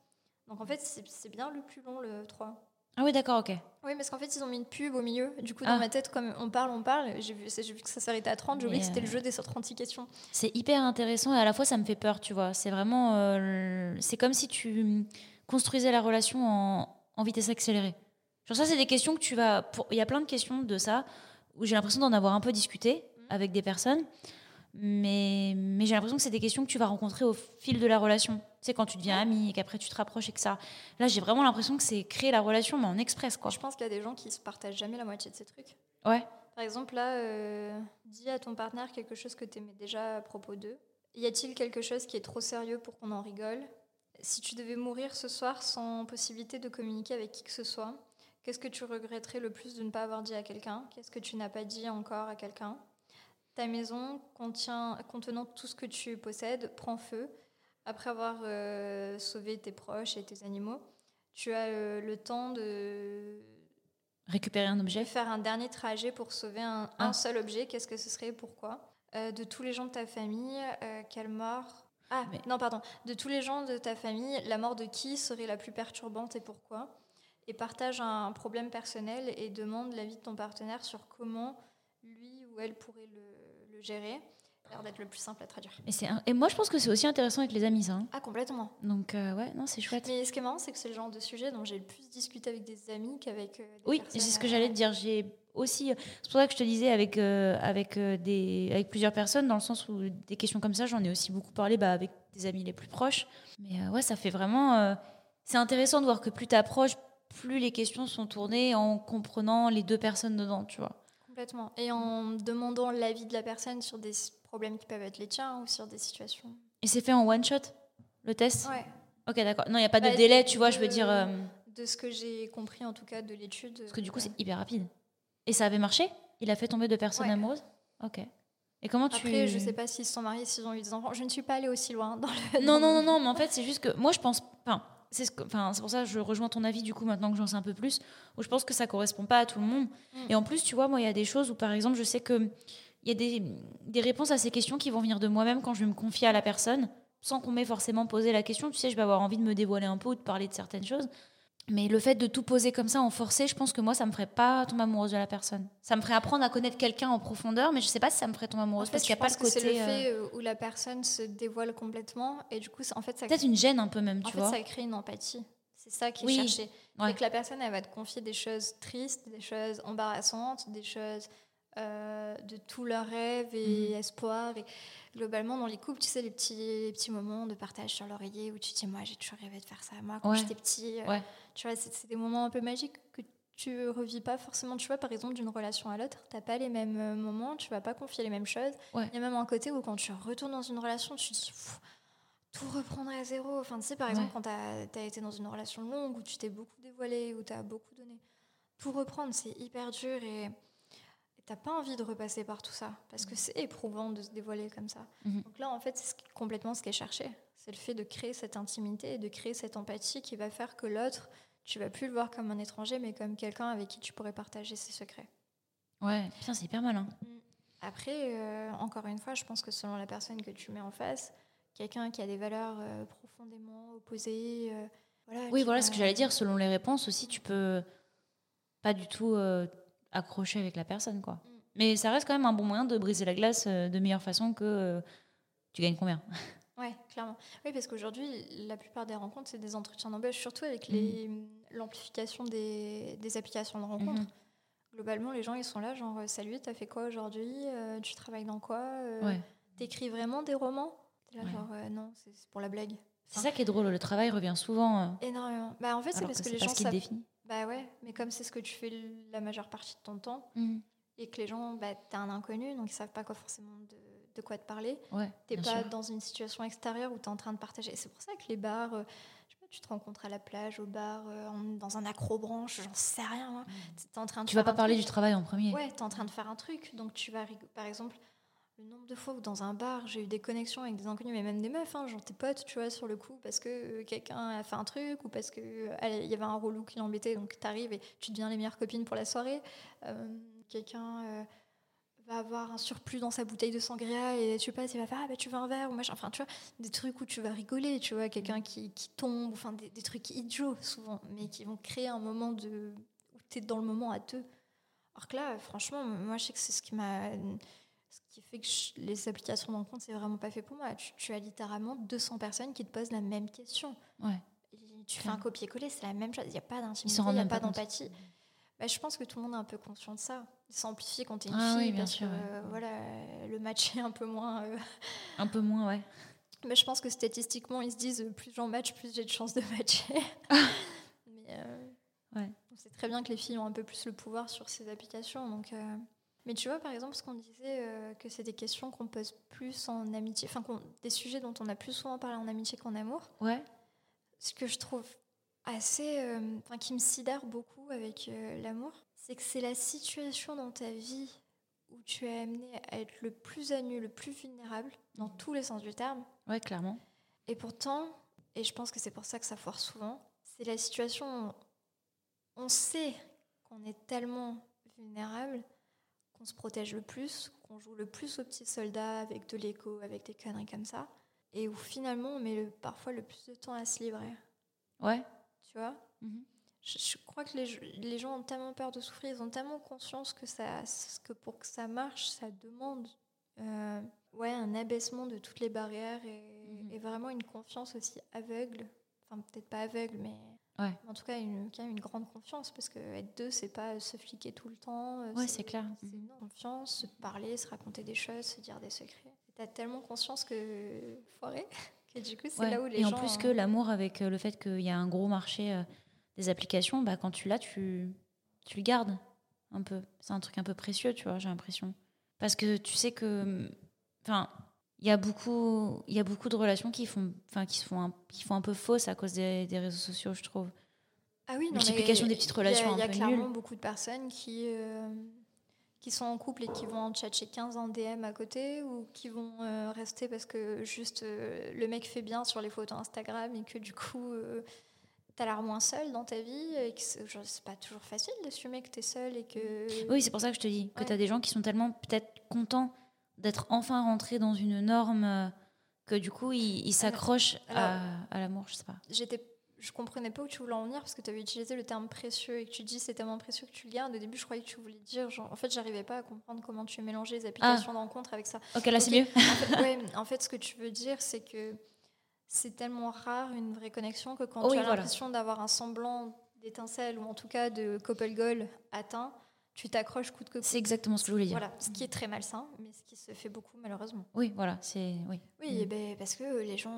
Donc en fait, c'est bien le plus long, le 3. Ah oui, d'accord, ok. Oui, parce qu'en fait, ils ont mis une pub au milieu. Du coup, dans Ah. ma tête, comme on parle, on parle, j'ai vu, vu que ça s'arrêtait à 30. J'ai oublié que c'était le euh, jeu des 36 questions. C'est hyper intéressant et à la fois ça me fait peur, tu vois. C'est vraiment. euh, c'est comme si tu construisais la relation en, en vitesse accélérée. Genre ça, c'est des questions que tu vas... Il y a plein de questions de ça où j'ai l'impression d'en avoir un peu discuté avec des personnes. Mais, mais j'ai l'impression que c'est des questions que tu vas rencontrer au fil de la relation. Tu sais, quand tu deviens ami et qu'après tu te rapproches et que ça... Là, j'ai vraiment l'impression que c'est créer la relation, mais en express, quoi. Je pense qu'il y a des gens qui se partagent jamais la moitié de ces trucs. Ouais. Par exemple, là, euh, dis à ton partenaire quelque chose que tu aimais déjà à propos d'eux. Y a-t-il quelque chose qui est trop sérieux pour qu'on en rigole? Si tu devais mourir ce soir sans possibilité de communiquer avec qui que ce soit, qu'est-ce que tu regretterais le plus de ne pas avoir dit à quelqu'un? Qu'est-ce que tu n'as pas dit encore à quelqu'un? Ta maison contient, contenant tout ce que tu possèdes prend feu. Après avoir euh, sauvé tes proches et tes animaux, tu as euh, le temps de Récupérer un je objet. faire un dernier trajet pour sauver un, Ah. un seul objet. Qu'est-ce que ce serait? Pourquoi? Euh, De tous les gens de ta famille, quelle mort? Ah, Mais- non, pardon. De tous les gens de ta famille, la mort de qui serait la plus perturbante et pourquoi? Et partage un problème personnel et demande l'avis de ton partenaire sur comment lui ou elle pourrait le, Ça a l'air d'être le plus simple à traduire. Et, c'est un- et moi, je pense que c'est aussi intéressant avec les amis, ça. hein. Ah, complètement. Donc, euh, ouais, non, c'est chouette. Mais ce qui est marrant, c'est que c'est le genre de sujet dont j'ai le plus discuté avec des amis qu'avec euh, Oui, c'est ce que euh, j'allais te dire. J'ai aussi, c'est pour ça que je te disais avec euh, avec euh, des avec plusieurs personnes, dans le sens où des questions comme ça, j'en ai aussi beaucoup parlé bah, avec des amis les plus proches. Mais euh, ouais, ça fait vraiment, euh, c'est intéressant de voir que plus t'approches, plus les questions sont tournées en comprenant les deux personnes dedans, tu vois. Complètement. Et en demandant l'avis de la personne sur des problèmes qui peuvent être les tiens ou sur des situations. Et c'est fait en one shot, le test. Ouais. Ok, d'accord. Non, il y a pas de délai, tu vois. Je veux dire, euh, De ce que j'ai compris en tout cas de l'étude. parce que du coup, c'est hyper rapide. Et ça avait marché? Il a fait tomber deux personnes Ouais. amoureuses? Ok. Et comment tu Après, je sais pas s'ils se sont mariés, s'ils ont eu des enfants. Je ne suis pas allée aussi loin dans le. Non, non, non, non, mais en fait, c'est juste que moi, je pense. Enfin, c'est ce enfin, pour ça que je rejoins ton avis, du coup, maintenant que j'en sais un peu plus, où je pense que ça correspond pas à tout le monde. Mm. Et en plus, tu vois, moi, il y a des choses où, par exemple, je sais que il y a des, des réponses à ces questions qui vont venir de moi-même quand je vais me confier à la personne, sans qu'on m'ait forcément posé la question. Tu sais, je vais avoir envie de me dévoiler un peu ou de parler de certaines choses. Mais le fait de tout poser comme ça en forcé, je pense que moi, ça me ferait pas tomber amoureuse de la personne. Ça me ferait apprendre à connaître quelqu'un en profondeur, mais je sais pas si ça me ferait tomber En amoureuse fait, parce qu'il n'y a pas le que c'est côté. le euh, fait euh, où la personne se dévoile complètement et du coup, en fait, ça, Peut-être une gêne un peu même, en tu fait, vois. ça crée une empathie. C'est ça qui est Oui. cherché. Ouais. Que la personne, elle va te confier des choses tristes, des choses embarrassantes, des choses euh, de tous leurs rêves et Mhm. espoirs. Et globalement, dans les couples, tu sais, les petits, les petits moments de partage sur l'oreiller où tu te dis, moi, j'ai toujours rêvé de faire ça. Moi, quand Ouais. j'étais petit, euh, Ouais. tu vois, c'est des moments un peu magiques que tu revis pas forcément. Tu vois, par exemple, d'une relation à l'autre, t'as pas les mêmes euh, moments, tu vas pas confier les mêmes choses. Ouais. Il y a même un côté où quand tu retournes dans une relation, tu te dis, Pff, tout reprendre à zéro. Enfin, tu sais, par exemple, quand tu as, été dans une relation longue où tu t'es beaucoup dévoilé, où tu as beaucoup donné, tout reprendre, c'est hyper dur et t'as pas envie de repasser par tout ça parce que c'est éprouvant de se dévoiler comme ça. Mhm. Donc là, en fait, c'est complètement ce qui est cherché. C'est le fait de créer cette intimité et de créer cette empathie qui va faire que l'autre, tu vas plus le voir comme un étranger, mais comme quelqu'un avec qui tu pourrais partager ses secrets. Ouais, putain, c'est hyper malin. Après, euh, encore une fois, je pense que selon la personne que tu mets en face, quelqu'un qui a des valeurs euh, profondément opposées. euh, voilà, Oui, voilà va- ce que j'allais dire. Selon les réponses aussi, tu peux pas du tout accrocher avec la personne, quoi. Mm. Mais ça reste quand même un bon moyen de briser la glace euh, de meilleure façon que euh, tu gagnes combien? (laughs) Ouais, clairement. Oui, parce qu'aujourd'hui, la plupart des rencontres, c'est des entretiens d'embauche, surtout avec Mm. les- l'amplification des, des applications de rencontres. Mhm. Globalement, les gens, ils sont là, genre, euh, salut, t'as fait quoi aujourd'hui? Euh, Tu travailles dans quoi? Euh, Ouais. T'écris vraiment des romans? T'es là, Ouais. genre, euh, non, c'est pour la blague. C'est ça qui est drôle. Le travail revient souvent. Énormément. Bah, en fait, c'est parce que les gens ce qui te savent. Bah ouais, mais comme c'est ce que tu fais la majeure partie de ton temps, Mhm. et que les gens, bah, t'es un inconnu, donc ils savent pas quoi forcément de, de quoi te parler. Ouais. T'es pas sûr. dans une situation extérieure où t'es en train de partager. C'est pour ça que les bars, euh, je sais pas, tu te rencontres à la plage, au bar, euh, en- dans un accrobranche, j'en sais rien. moi. T'es en train de Mm. Tu vas pas parler du travail en premier. Ouais, t'es en train de faire un truc, donc tu vas, par exemple, le nombre de fois où dans un bar j'ai eu des connexions avec des inconnus, mais même des meufs, hein, genre tes potes, tu vois, sur le coup, parce que euh, quelqu'un a fait un truc ou parce que euh, y avait un relou qui l'embêtait, donc t'arrives et tu deviens les meilleures copines pour la soirée. Euh, quelqu'un va avoir un surplus dans sa bouteille de sangria et tu passes, il va faire ah bah tu veux un verre ou machin, enfin tu vois, des trucs où tu vas rigoler, tu vois, quelqu'un qui, qui tombe, enfin des, des trucs idiots souvent, mais qui vont créer un moment de où t'es dans le moment à deux. Alors que là, franchement, moi, je sais que c'est ce qui m'a. Qui fait que je- les applications de rencontre, c'est vraiment pas fait pour moi. Tu, tu as littéralement 200 personnes qui te posent la même question. Ouais. Et tu fais un copier-coller, c'est la même chose. Il n'y a pas d'intimité, il n'y a pas d'empathie. Bah, je pense que tout le monde est un peu conscient de ça. Ça amplifie quand t'es une Ah oui, fille, bien parce sûr, que ouais. euh, voilà, le match est un peu moins. euh, Un peu moins, ouais. (laughs) Mais je pense que statistiquement, ils se disent euh, plus j'en match, plus j'ai de chances de matcher. (laughs) Mais euh, Ouais. on sait très bien que les filles ont un peu plus le pouvoir sur ces applications. Donc, Mais tu vois, par exemple, ce qu'on disait, euh, que c'est des questions qu'on pose plus en amitié, enfin, des sujets dont on a plus souvent parlé en amitié qu'en amour. Ouais. Ce que je trouve assez. euh, Enfin, qui me sidère beaucoup avec euh, l'amour, c'est que c'est la situation dans ta vie où tu es amené à être le plus à nu, le plus vulnérable, dans tous les sens du terme. Ouais, clairement. Et pourtant, et je pense que c'est pour ça que ça foire souvent, c'est la situation où on sait qu'on est tellement vulnérable qu'on se protège le plus, qu'on joue le plus au petit soldat avec de l'écho, avec des conneries comme ça, et où finalement on met le- parfois le plus de temps à se livrer. Ouais. Tu vois? Mhm. je, je crois que les, les gens ont tellement peur de souffrir, ils ont tellement conscience que, ça, que pour que ça marche, ça demande euh, ouais, un abaissement de toutes les barrières et, Mhm. et vraiment une confiance aussi aveugle. Enfin, peut-être pas aveugle, mais Ouais. en tout cas, une, quand même une grande confiance parce que être deux, c'est pas se fliquer tout le temps. euh, Ouais, c'est clair. C'est Mhm. une confiance, se parler, se raconter des choses, se dire des secrets. T'as tellement conscience que foiré (laughs) que du coup, c'est Ouais. là où les Et gens. en plus que l'amour avec euh, le fait qu'il y a un gros marché euh, des applications, bah, quand tu l'as, tu, tu le gardes un peu. C'est un truc un peu précieux, tu vois, j'ai l'impression. Parce que tu sais que... Enfin, il y a beaucoup, il y a beaucoup de relations qui font, enfin, qui se font, un, qui font un peu fausses à cause des, des réseaux sociaux, je trouve. Ah oui, non, Multiplication mais des petites relations Il y a, un il y a peu clairement beaucoup de personnes qui, euh, qui sont en couple et qui vont en tchatcher 15 en DM à côté ou qui vont euh, rester parce que juste euh, le mec fait bien sur les photos Instagram et que du coup t'as l'air moins seule dans ta vie et que c'est pas toujours facile d'assumer que t'es seule et que. Oui, c'est pour ça que je te dis que Ouais. tu as des gens qui sont tellement peut-être contents d'être enfin rentrés dans une norme euh, que du coup, ils s'accrochent à, l'amour, je sais pas. J'étais. Je comprenais pas où tu voulais en venir parce que tu avais utilisé le terme précieux et que tu dis c'est tellement précieux que tu le gardes. Au début, je croyais que tu voulais dire. Genre, en fait, j'arrivais pas à comprendre comment tu mélangeais les applications de rencontre avec ça. Ok, là, c'est mieux. En fait, (laughs) ouais, en fait, ce que tu veux dire, c'est que c'est tellement rare une vraie connexion que quand tu as voilà. l'impression d'avoir un semblant d'étincelle ou en tout cas de couple goal atteint, tu t'accroches coûte que coûte. C'est exactement ce que je voulais dire. Voilà, ce qui est très malsain, mais ce qui se fait beaucoup malheureusement. Oui, voilà, c'est. Oui. Oui, Mm. ben, parce que les gens,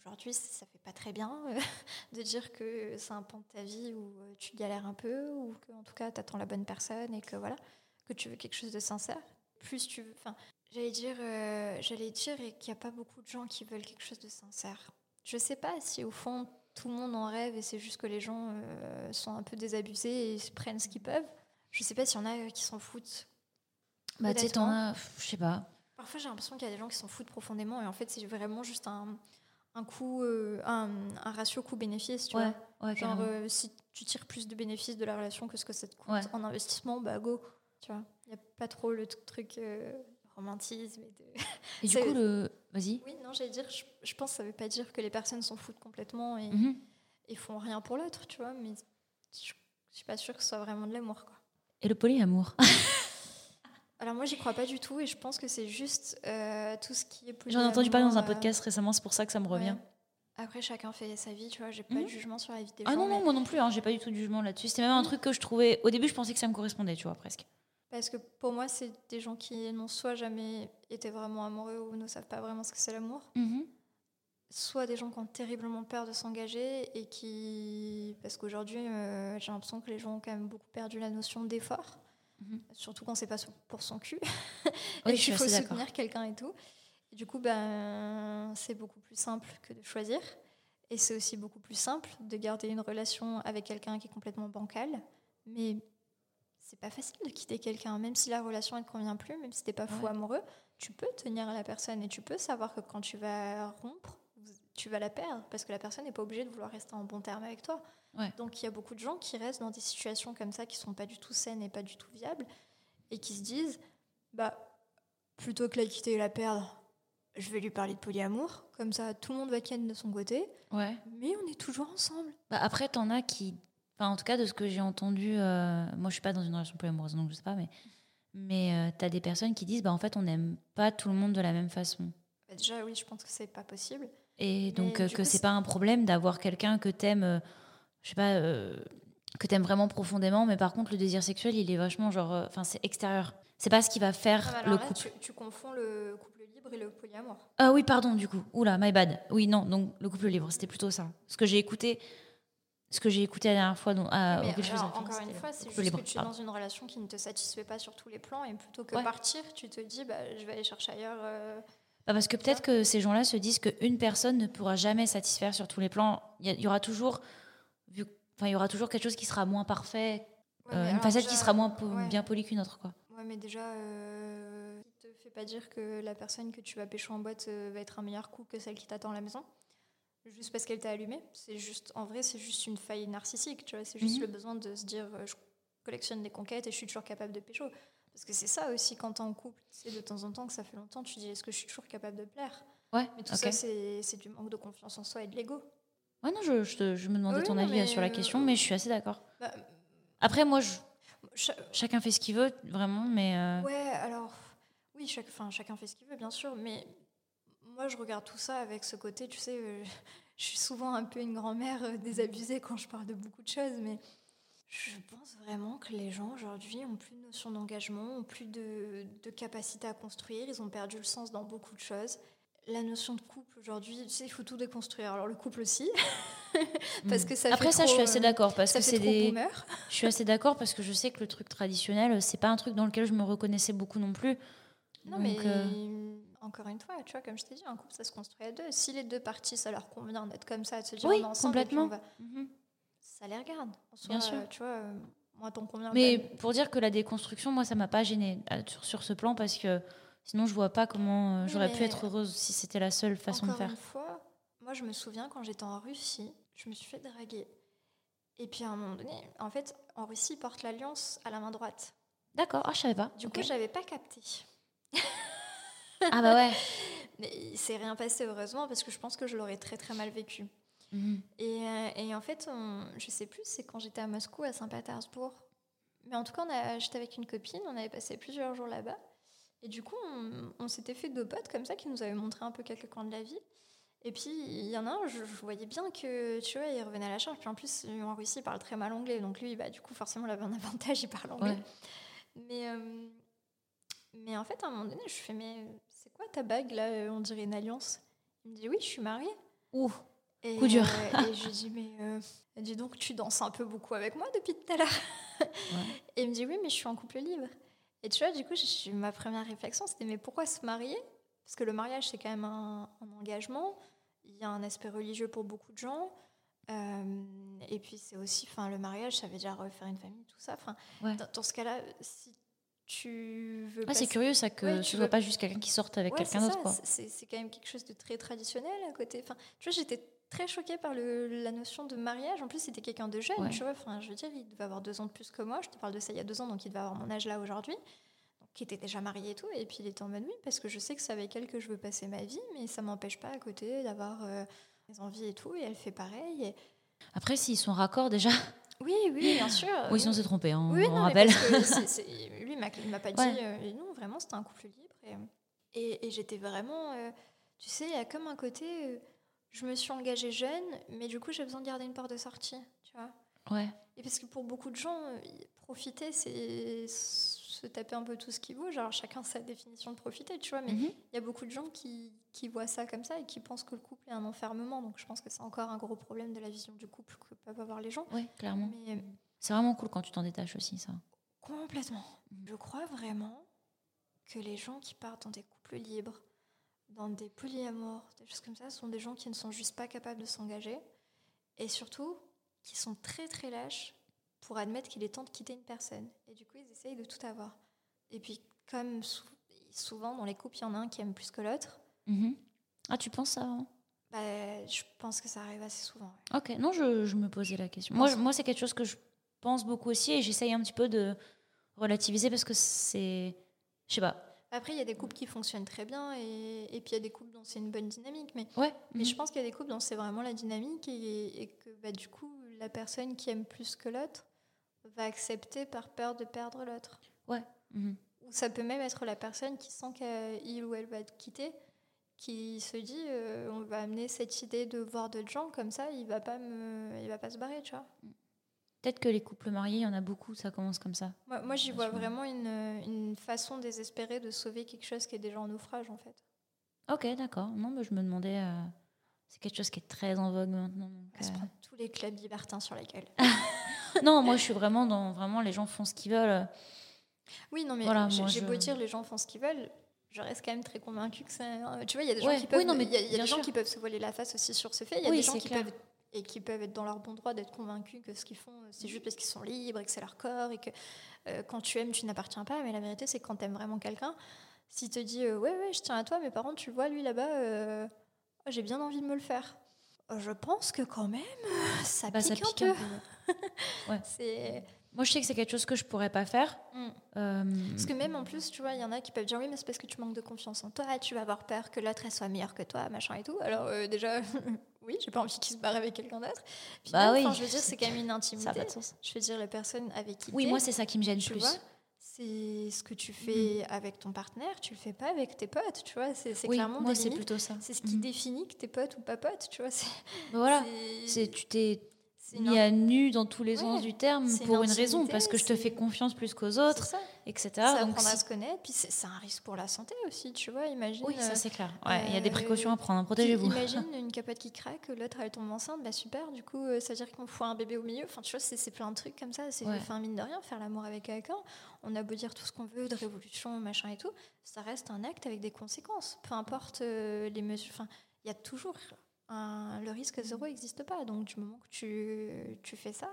aujourd'hui, ça fait pas très bien euh, (laughs) de dire que c'est un pan de ta vie où euh, tu galères un peu, ou que en tout cas, tu attends la bonne personne et que voilà, que tu veux quelque chose de sincère. Plus tu veux. Enfin, j'allais dire, euh, j'allais dire et qu'il n'y a pas beaucoup de gens qui veulent quelque chose de sincère. Je sais pas si au fond, tout le monde en rêve et c'est juste que les gens euh, sont un peu désabusés et se prennent ce qu'ils peuvent. Je sais pas s'il y en a euh, qui s'en foutent. Bah, tu sais, t'en as. Je sais pas. Parfois, j'ai l'impression qu'il y a des gens qui s'en foutent profondément et en fait, c'est vraiment juste un, un coût, euh, un, un ratio coût-bénéfice, tu Ouais, vois. ouais, Genre, euh, si tu tires plus de bénéfices de la relation que ce que ça te coûte Ouais. en investissement, bah go, tu vois. Il n'y a pas trop le truc euh, romantisme et de... Et du (laughs) coup, le. Vas-y. Oui, non, j'allais dire, je, je pense que ça veut pas dire que les personnes s'en foutent complètement et, Mhm. et font rien pour l'autre, tu vois, mais je, je suis pas sûre que ce soit vraiment de l'amour, quoi. Et le polyamour. (laughs) Alors moi, j'y crois pas du tout et je pense que c'est juste euh, tout ce qui est J'en ai entendu parler dans un polyamour, euh, podcast récemment, c'est pour ça que ça me revient. Ouais. Après, chacun fait sa vie, tu vois. J'ai pas Mhm. de jugement sur la vie des Ah gens. non, non, mais- moi non plus, hein, j'ai pas du tout de jugement là-dessus. C'était même un Mhm. truc que je trouvais. Au début, je pensais que ça me correspondait, tu vois, presque. Parce que pour moi, c'est des gens qui n'ont soit jamais été vraiment amoureux ou ne savent pas vraiment ce que c'est l'amour, Mhm. Soit des gens qui ont terriblement peur de s'engager et qui. Parce qu'aujourd'hui, euh, j'ai l'impression que les gens ont quand même beaucoup perdu la notion d'effort, Mhm. surtout quand c'est pas pour son cul. (laughs) Oui, et qu'il faut soutenir quelqu'un et tout. Et du coup, ben, c'est beaucoup plus simple que de choisir. Et c'est aussi beaucoup plus simple de garder une relation avec quelqu'un qui est complètement bancal. Mais c'est pas facile de quitter quelqu'un, même si la relation ne te convient plus, même si t'es pas fou Ouais. amoureux, tu peux tenir à la personne et tu peux savoir que quand tu vas rompre, tu vas la perdre parce que la personne n'est pas obligée de vouloir rester en bon terme avec toi. Ouais. Donc il y a beaucoup de gens qui restent dans des situations comme ça qui sont pas du tout saines et pas du tout viables et qui se disent bah plutôt que la quitter et la perdre, je vais lui parler de polyamour, comme ça tout le monde va ken de son côté, Ouais. mais on est toujours ensemble. Bah, après, t'en as qui. Enfin, en tout cas, de ce que j'ai entendu, euh, moi je suis pas dans une relation polyamoureuse, donc je sais pas, mais, mais euh, t'as des personnes qui disent bah, en fait, on n'aime pas tout le monde de la même façon. Bah, déjà oui, je pense que c'est pas possible. Et donc, euh, que c'est pas un problème d'avoir quelqu'un que t'aimes, euh, je sais pas, euh, que t'aimes vraiment profondément, mais par contre, le désir sexuel, il est vachement genre. euh, Enfin, c'est extérieur. C'est pas ce qui va faire Ah, le alors là, couple. tu, tu confonds le couple libre et le polyamour. Ah oui, pardon, du coup. Oula, my bad. Oui, non, donc le couple libre, c'était plutôt ça. Ce que j'ai écouté. Ce que j'ai écouté la dernière fois, donc, ah, Mais alors, référence, encore une fois, le c'est juste libre, que tu es pardon. dans une relation qui ne te satisfait pas sur tous les plans et plutôt que Ouais. partir, tu te dis bah, je vais aller chercher ailleurs. Bah, parce que peut-être que ces gens-là se disent qu'une personne ne pourra jamais satisfaire sur tous les plans. Il y, aura toujours, vu, enfin, il y aura toujours quelque chose qui sera moins parfait, ouais, euh, une facette déjà, qui sera moins po- ouais. bien polie qu'une autre, quoi. Ouais, mais déjà, euh, te fais pas dire que la personne que tu vas pécho en boîte euh, va être un meilleur coup que celle qui t'attend à la maison? Juste parce qu'elle t'a allumé? C'est juste, en vrai, c'est juste une faille narcissique, tu vois. C'est juste Mhm. le besoin de se dire, euh, je collectionne des conquêtes et je suis toujours capable de pécho. Parce que c'est ça aussi quand t'es en couple, tu sais, de temps en temps, que ça fait longtemps, tu dis, est-ce que je suis toujours capable de plaire? Ouais, Mais tout ça, c'est c'est du manque de confiance en soi et de l'ego. Ouais, non, je, je, me demandais Oui, ton avis euh, sur la euh, question, mais je suis assez d'accord. Bah, Après, moi, je- chacun fait ce qu'il veut, vraiment, mais. euh, Ouais, alors, oui, chaque, enfin, chacun fait ce qu'il veut, bien sûr, mais moi, je regarde tout ça avec ce côté, tu sais, euh, (laughs) je suis souvent un peu une grand-mère euh, désabusée quand je parle de beaucoup de choses, mais je pense vraiment que les gens aujourd'hui ont plus de notion d'engagement, ont plus de, de capacité à construire, ils ont perdu le sens dans beaucoup de choses. La notion de couple aujourd'hui, tu sais, il faut tout déconstruire. Alors le couple aussi, (laughs) parce que ça Après, fait ça, je trop, suis assez euh, d'accord, parce que c'est des. boomer. Je suis assez d'accord, parce que je sais que le truc traditionnel, c'est pas un truc dans lequel je me reconnaissais beaucoup non plus. Non, Donc, mais euh, encore une fois, tu vois, comme je t'ai dit, un couple, ça se construit à deux. Si les deux parties, ça leur convient d'être comme ça, de se dire Oui, on est ensemble, et puis complètement. on va- Mhm. Ça les regarde. En soi, Bien sûr. euh, Tu vois, euh, moi, ton convient Mais pour dire que la déconstruction, moi, ça m'a pas gênée euh, sur, sur ce plan parce que sinon, je vois pas comment j'aurais pu être heureuse si c'était la seule façon de faire. une fois, moi, je me souviens quand j'étais en Russie, je me suis fait draguer. Et puis à un moment donné, en fait, en Russie, ils portent l'alliance à la main droite. D'accord, ah, je savais pas. Du coup, j'avais pas capté. Ah bah ouais. (laughs) Mais il s'est rien passé, heureusement, parce que je pense que je l'aurais très très mal vécu. Mhm. Et, euh, et en fait, on- je sais plus, c'est quand j'étais à Moscou, à Saint-Pétersbourg. Mais en tout cas, on a- j'étais avec une copine, on avait passé plusieurs jours là-bas. Et du coup, on, on s'était fait deux potes comme ça qui nous avaient montré un peu quelques coins de la vie. Et puis, il y en a un, je, je voyais bien que, tu vois, il revenait à la charge. Puis en plus, en Russie, il parle très mal anglais. Donc lui, bah, du coup, forcément, il avait un (laughs) avantage, il parle anglais. Ouais. Mais, euh, mais en fait, à un moment donné, je fais, mais c'est quoi ta bague là On dirait une alliance? Il me dit, oui, je suis mariée. Ouh. Et, Coup dur. euh, et je lui dis, mais euh, dis donc, tu danses un peu beaucoup avec moi depuis tout à l'heure. (laughs) Et il me dit, oui, mais je suis en couple libre. Et tu vois, du coup, ma première réflexion, c'était, mais pourquoi se marier? Parce que le mariage, c'est quand même un, un engagement. Il y a un aspect religieux pour beaucoup de gens. Euh, et puis, c'est aussi, enfin, le mariage, ça veut dire refaire une famille, tout ça. Enfin, Ouais. dans, dans ce cas-là, si tu veux. Ah, c'est curieux ça que tu soit veux- pas juste quelqu'un qui sorte avec quelqu'un d'autre. C'est c'est quand même quelque chose de très traditionnel à côté. Enfin, tu vois, j'étais très choquée par le, la notion de mariage. En plus, c'était quelqu'un de jeune, Ouais. tu vois. Enfin, je veux dire, il devait avoir deux ans de plus que moi. Je te parle de ça il y a deux ans, donc il devait avoir mon âge là aujourd'hui. Donc, qui était déjà marié et tout. Et puis, il était en mode oui, parce que je sais que c'est avec elle que je veux passer ma vie, mais ça m'empêche pas à côté d'avoir euh, mes envies et tout. Et elle fait pareil. Et... Après s'ils sont raccords déjà, Oui, oui, bien sûr. oui sinon c'est trompé hein, Oui, on non, rappelle. parce que (laughs) c'est- c'est- lui, il m'a- pas dit. Ouais. euh, et non, vraiment, c'était un couple libre. Et, et- et j'étais vraiment. euh, tu sais, il y a comme un côté. Je me suis engagée jeune, mais du coup, j'ai besoin de garder une porte de sortie. Tu vois Ouais. et parce que pour beaucoup de gens, euh, profiter, c'est se taper un peu tout ce qui bouge. Alors, chacun sa définition de profiter, tu vois. Mais il Mhm. y a beaucoup de gens qui, qui voient ça comme ça et qui pensent que le couple est un enfermement. Donc, je pense que c'est encore un gros problème de la vision du couple que peuvent avoir les gens. Ouais, clairement. Mais euh, C'est vraiment cool quand tu t'en détaches aussi ça. Complètement. Je crois vraiment que les gens qui partent dans des couples libres, dans des polyamours, des choses comme ça, sont des gens qui ne sont juste pas capables de s'engager et surtout qui sont très très lâches pour admettre qu'il est temps de quitter une personne. Et du coup, ils essayent de tout avoir. Et puis, comme sou- souvent dans les couples, il y en a un qui aime plus que l'autre, Mhm. Ah tu penses ça hein? Bah, je pense que ça arrive assez souvent. ouais. Ok, non, je, je me posais la question. Moi, je- moi c'est quelque chose que je pense beaucoup aussi et j'essaye un petit peu de relativiser parce que c'est. Je sais pas. Après, il y a des couples qui fonctionnent très bien et, et puis il y a des couples dont c'est une bonne dynamique. Mais Ouais. Mais mhm. je pense qu'il y a des couples dont c'est vraiment la dynamique et, et que bah, du coup, la personne qui aime plus que l'autre va accepter par peur de perdre l'autre. Mhm. Ou ça peut même être la personne qui sent qu'il ou elle va te quitter, qui se dit euh, on va amener cette idée de voir d'autres gens comme ça, il va pas me, il va pas se barrer, tu vois. Peut-être que les couples mariés, il y en a beaucoup, ça commence comme ça. Moi, moi j'y vois vraiment une, une façon désespérée de sauver quelque chose qui est déjà en naufrage, en fait. Ok, d'accord. Non, mais je me demandais. euh, c'est quelque chose qui est très en vogue maintenant. donc, On se euh. prend tous les clubs libertins sur la gueule. (laughs) Non, moi, je suis vraiment dans. Vraiment, les gens font ce qu'ils veulent. Oui, non, mais Voilà, j'ai je- beau dire les gens font ce qu'ils veulent, je reste quand même très convaincue que c'est. un- Tu vois, il y a des Ouais, gens qui oui, peuvent. non, mais y a, y des gens qui peuvent se voiler la face aussi sur ce fait. Il y a Oui, des gens qui clair. peuvent et qui peuvent être dans leur bon droit d'être convaincus que ce qu'ils font, euh, c'est juste parce qu'ils sont libres et que c'est leur corps et que euh, quand tu aimes, tu n'appartiens pas. Mais la vérité, c'est que quand tu aimes vraiment quelqu'un, s'il te dit euh, ouais, ouais, je tiens à toi, mais par contre, tu le vois, lui là-bas, euh, oh, j'ai bien envie de me le faire. Je pense que quand même, ça Bah, ça pique un pique un peu. (laughs) peu. C'est Moi, je sais que c'est quelque chose que je pourrais pas faire. Mm. Euh, Parce que même en plus, tu vois, il y en a qui peuvent dire oui, mais c'est parce que tu manques de confiance en toi, tu vas avoir peur que l'autre soit meilleure que toi, machin et tout. Alors euh, déjà, (laughs) oui, j'ai pas envie qu'il se barre avec quelqu'un d'autre. Bah oui. je veux dire, c'est quand même une ça intimité. a pas de sens. Je veux dire, la personne avec qui Oui, moi, c'est ça qui me gêne tu plus. c'est ce que tu fais avec ton partenaire, tu le fais pas avec tes potes, tu vois. C'est oui, clairement moi, c'est plutôt ça. C'est ce qui Mhm. définit que t'es pote ou pas pote, tu vois. Voilà. c'est- C'est tu t'es mis à nu dans tous les Ouais, sens du terme une pour une raison, parce que je te fais confiance plus qu'aux autres, ça. etc. C'est Donc, apprendre à se connaître, puis c'est un risque pour la santé aussi, tu vois. Imagine. Oui, ça euh, c'est clair. Ouais, il y a des euh, précautions à prendre. hein. Protégez-vous. (laughs) Imagine une capote qui craque, l'autre elle tombe enceinte, bah super, du coup euh, ça veut dire qu'on fout un bébé au milieu. Enfin tu vois, c'est plein de trucs comme ça. C'est Ouais. enfin, mine de rien, faire l'amour avec quelqu'un, on a beau dire tout ce qu'on veut de révolution, machin et tout, ça reste un acte avec des conséquences. Peu importe les mesures, enfin il y a toujours un, le risque zéro n'existe pas. Donc du moment que tu, tu fais ça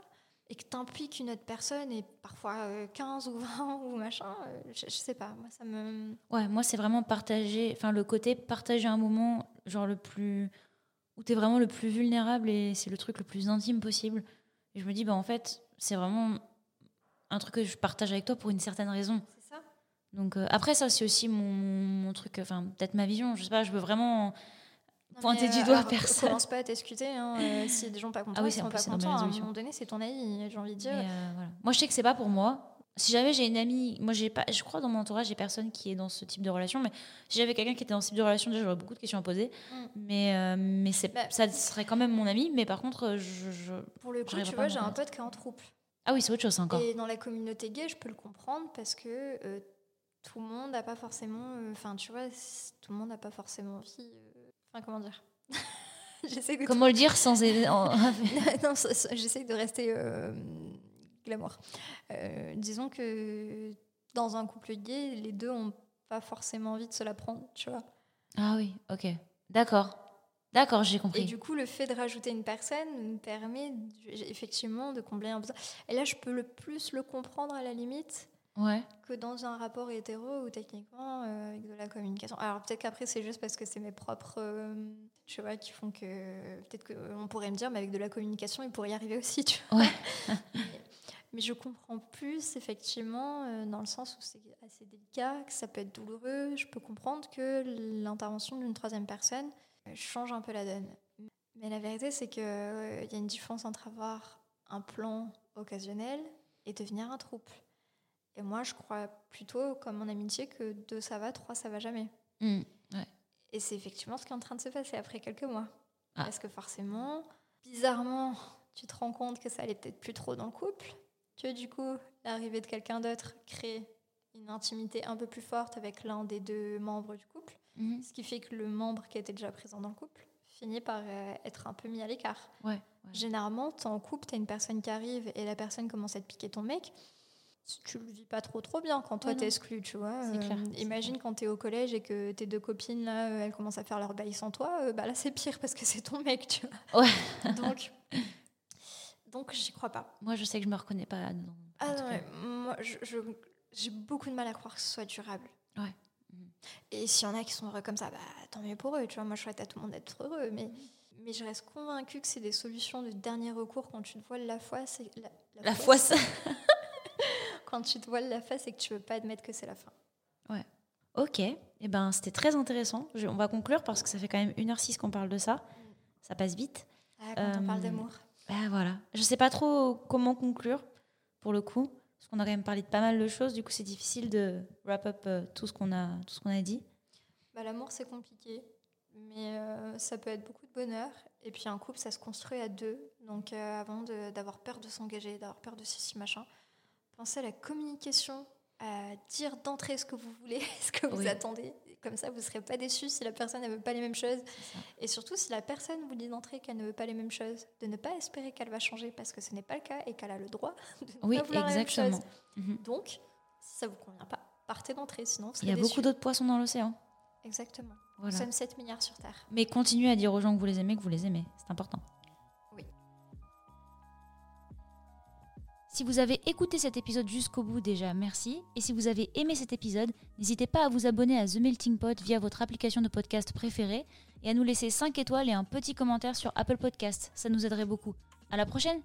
et que tu impliques une autre personne et parfois euh, 15 ou 20 (laughs) ou machin, euh, je, je sais pas, moi ça me... Ouais, moi c'est vraiment partager, enfin le côté partager un moment, genre le plus. où t'es vraiment le plus vulnérable et c'est le truc le plus intime possible. Et je me dis, bah en fait, c'est vraiment un truc que je partage avec toi pour une certaine raison. Ça Donc euh, après, ça c'est aussi mon, mon truc, enfin peut-être ma vision, je sais pas, je veux vraiment. Pointer du euh, doigt alors, personne. Commence pas à t'excuter. Hein, euh, (laughs) si des gens pas contents, Ah oui, c'est- pas contents. À un moment donné, c'est ton avis, j'ai envie de dire. Mais, euh, voilà. Moi, je sais que c'est pas pour moi. Si jamais j'ai une amie, moi j'ai pas, je crois dans mon entourage, j'ai personne qui est dans ce type de relation. Mais si j'avais quelqu'un qui était dans ce type de relation, déjà j'aurais beaucoup de questions à poser. Mm. Mais euh, mais c'est, Bah, ça serait quand même mon ami. Mais par contre, je, je- Pour le coup, tu vois, j'ai un pote qui est en trouble. ah oui, c'est autre chose encore. Et dans la communauté gay, je peux le comprendre parce que tout le monde n'a pas forcément. Enfin, tu vois, tout le monde n'a pas forcément envie. Enfin, comment dire (laughs) J'essaie de. Comment le dire sans (laughs) (laughs) j'essaie de rester euh, glamour. Euh, disons que dans un couple gay, les deux ont pas forcément envie de se la prendre, tu vois. Ah oui, ok, d'accord, d'accord, j'ai Et compris. du coup, le fait de rajouter une personne me permet effectivement de combler un besoin. Et là, je peux le plus le comprendre à la limite Ouais. que dans un rapport hétéro où techniquement, euh, avec de la communication. Alors peut-être qu'après, c'est juste parce que c'est mes propres, euh, tu vois, qui font que peut-être qu'on pourrait me dire, mais avec de la communication, il pourrait y arriver aussi, tu vois. Ouais. mais, (laughs) mais je comprends plus, effectivement, euh, dans le sens où c'est assez délicat, que ça peut être douloureux. Je peux comprendre que l'intervention d'une troisième personne euh, change un peu la donne. Mais la vérité, c'est qu'il y a une différence entre avoir un plan occasionnel et devenir un trouble. Et moi, je crois plutôt, comme en amitié, que deux ça va, trois ça va jamais. Mm. Et c'est effectivement ce qui est en train de se passer après quelques mois. Ah. Parce que forcément, bizarrement, tu te rends compte que ça allait peut-être plus trop dans le couple. Que du coup, l'arrivée de quelqu'un d'autre crée une intimité un peu plus forte avec l'un des deux membres du couple. Mhm. Ce qui fait que le membre qui était déjà présent dans le couple finit par euh, être un peu mis à l'écart. Ouais. ouais. Généralement, t'es en couple, t'as une personne qui arrive et la personne commence à te piquer ton mec. Tu le vis pas trop trop bien quand toi Ouais, t'es non. exclu, tu vois. C'est clair, c'est imagine quand t'es au collège et que tes deux copines là, euh, elles commencent à faire leur bail sans toi, euh, bah là c'est pire parce que c'est ton mec, tu vois. Ouais. (laughs) Donc, donc j'y crois pas. Moi, je sais que je me reconnais pas en Ah non, mais moi je- j'ai beaucoup de mal à croire que ce soit durable. Ouais. Et s'il y en a qui sont heureux comme ça, bah tant mieux pour eux, tu vois. Moi je souhaite à tout le monde d'être heureux, mais mais je reste convaincue que c'est des solutions de dernier recours quand tu te voiles la face. et- La, La foisse. (laughs) Quand tu te voiles la face et que tu veux pas admettre que c'est la fin. Ok, eh ben, c'était très intéressant. Je- on va conclure parce que ça fait quand même 1h06 qu'on parle de ça. Ça passe vite. Ah, quand on parle Euh, d'amour. Ah, voilà. Je sais pas trop comment conclure pour le coup. Parce qu'on a quand même parlé de pas mal de choses. Du coup, c'est difficile de wrap up euh, tout ce qu'on a, tout ce qu'on a dit. Bah, l'amour c'est compliqué. mais euh, ça peut être beaucoup de bonheur. Et puis un couple, ça se construit à deux. Donc euh, avant d'avoir peur de s'engager, d'avoir peur de ceci, machin, pensez à la communication, à dire d'entrée ce que vous voulez, (laughs) ce que vous attendez. Comme ça, vous ne serez pas déçus si la personne ne veut pas les mêmes choses. Et surtout, si la personne vous dit d'entrée qu'elle ne veut pas les mêmes choses, de ne pas espérer qu'elle va changer parce que ce n'est pas le cas et qu'elle a le droit (laughs) de ne oui, pas vouloir exactement. la même chose. Mhm. Donc, si ça ne vous convient pas, partez d'entrée, sinon Il y a beaucoup d'autres poissons dans l'océan. Exactement. Nous sommes 7 milliards sur Terre. Mais continuez à dire aux gens que vous les aimez, que vous les aimez. C'est important. Si vous avez écouté cet épisode jusqu'au bout déjà, merci. Et si vous avez aimé cet épisode, n'hésitez pas à vous abonner à The Melting Pot via votre application de podcast préférée et à nous laisser 5 étoiles et un petit commentaire sur Apple Podcast. Ça nous aiderait beaucoup. À la prochaine!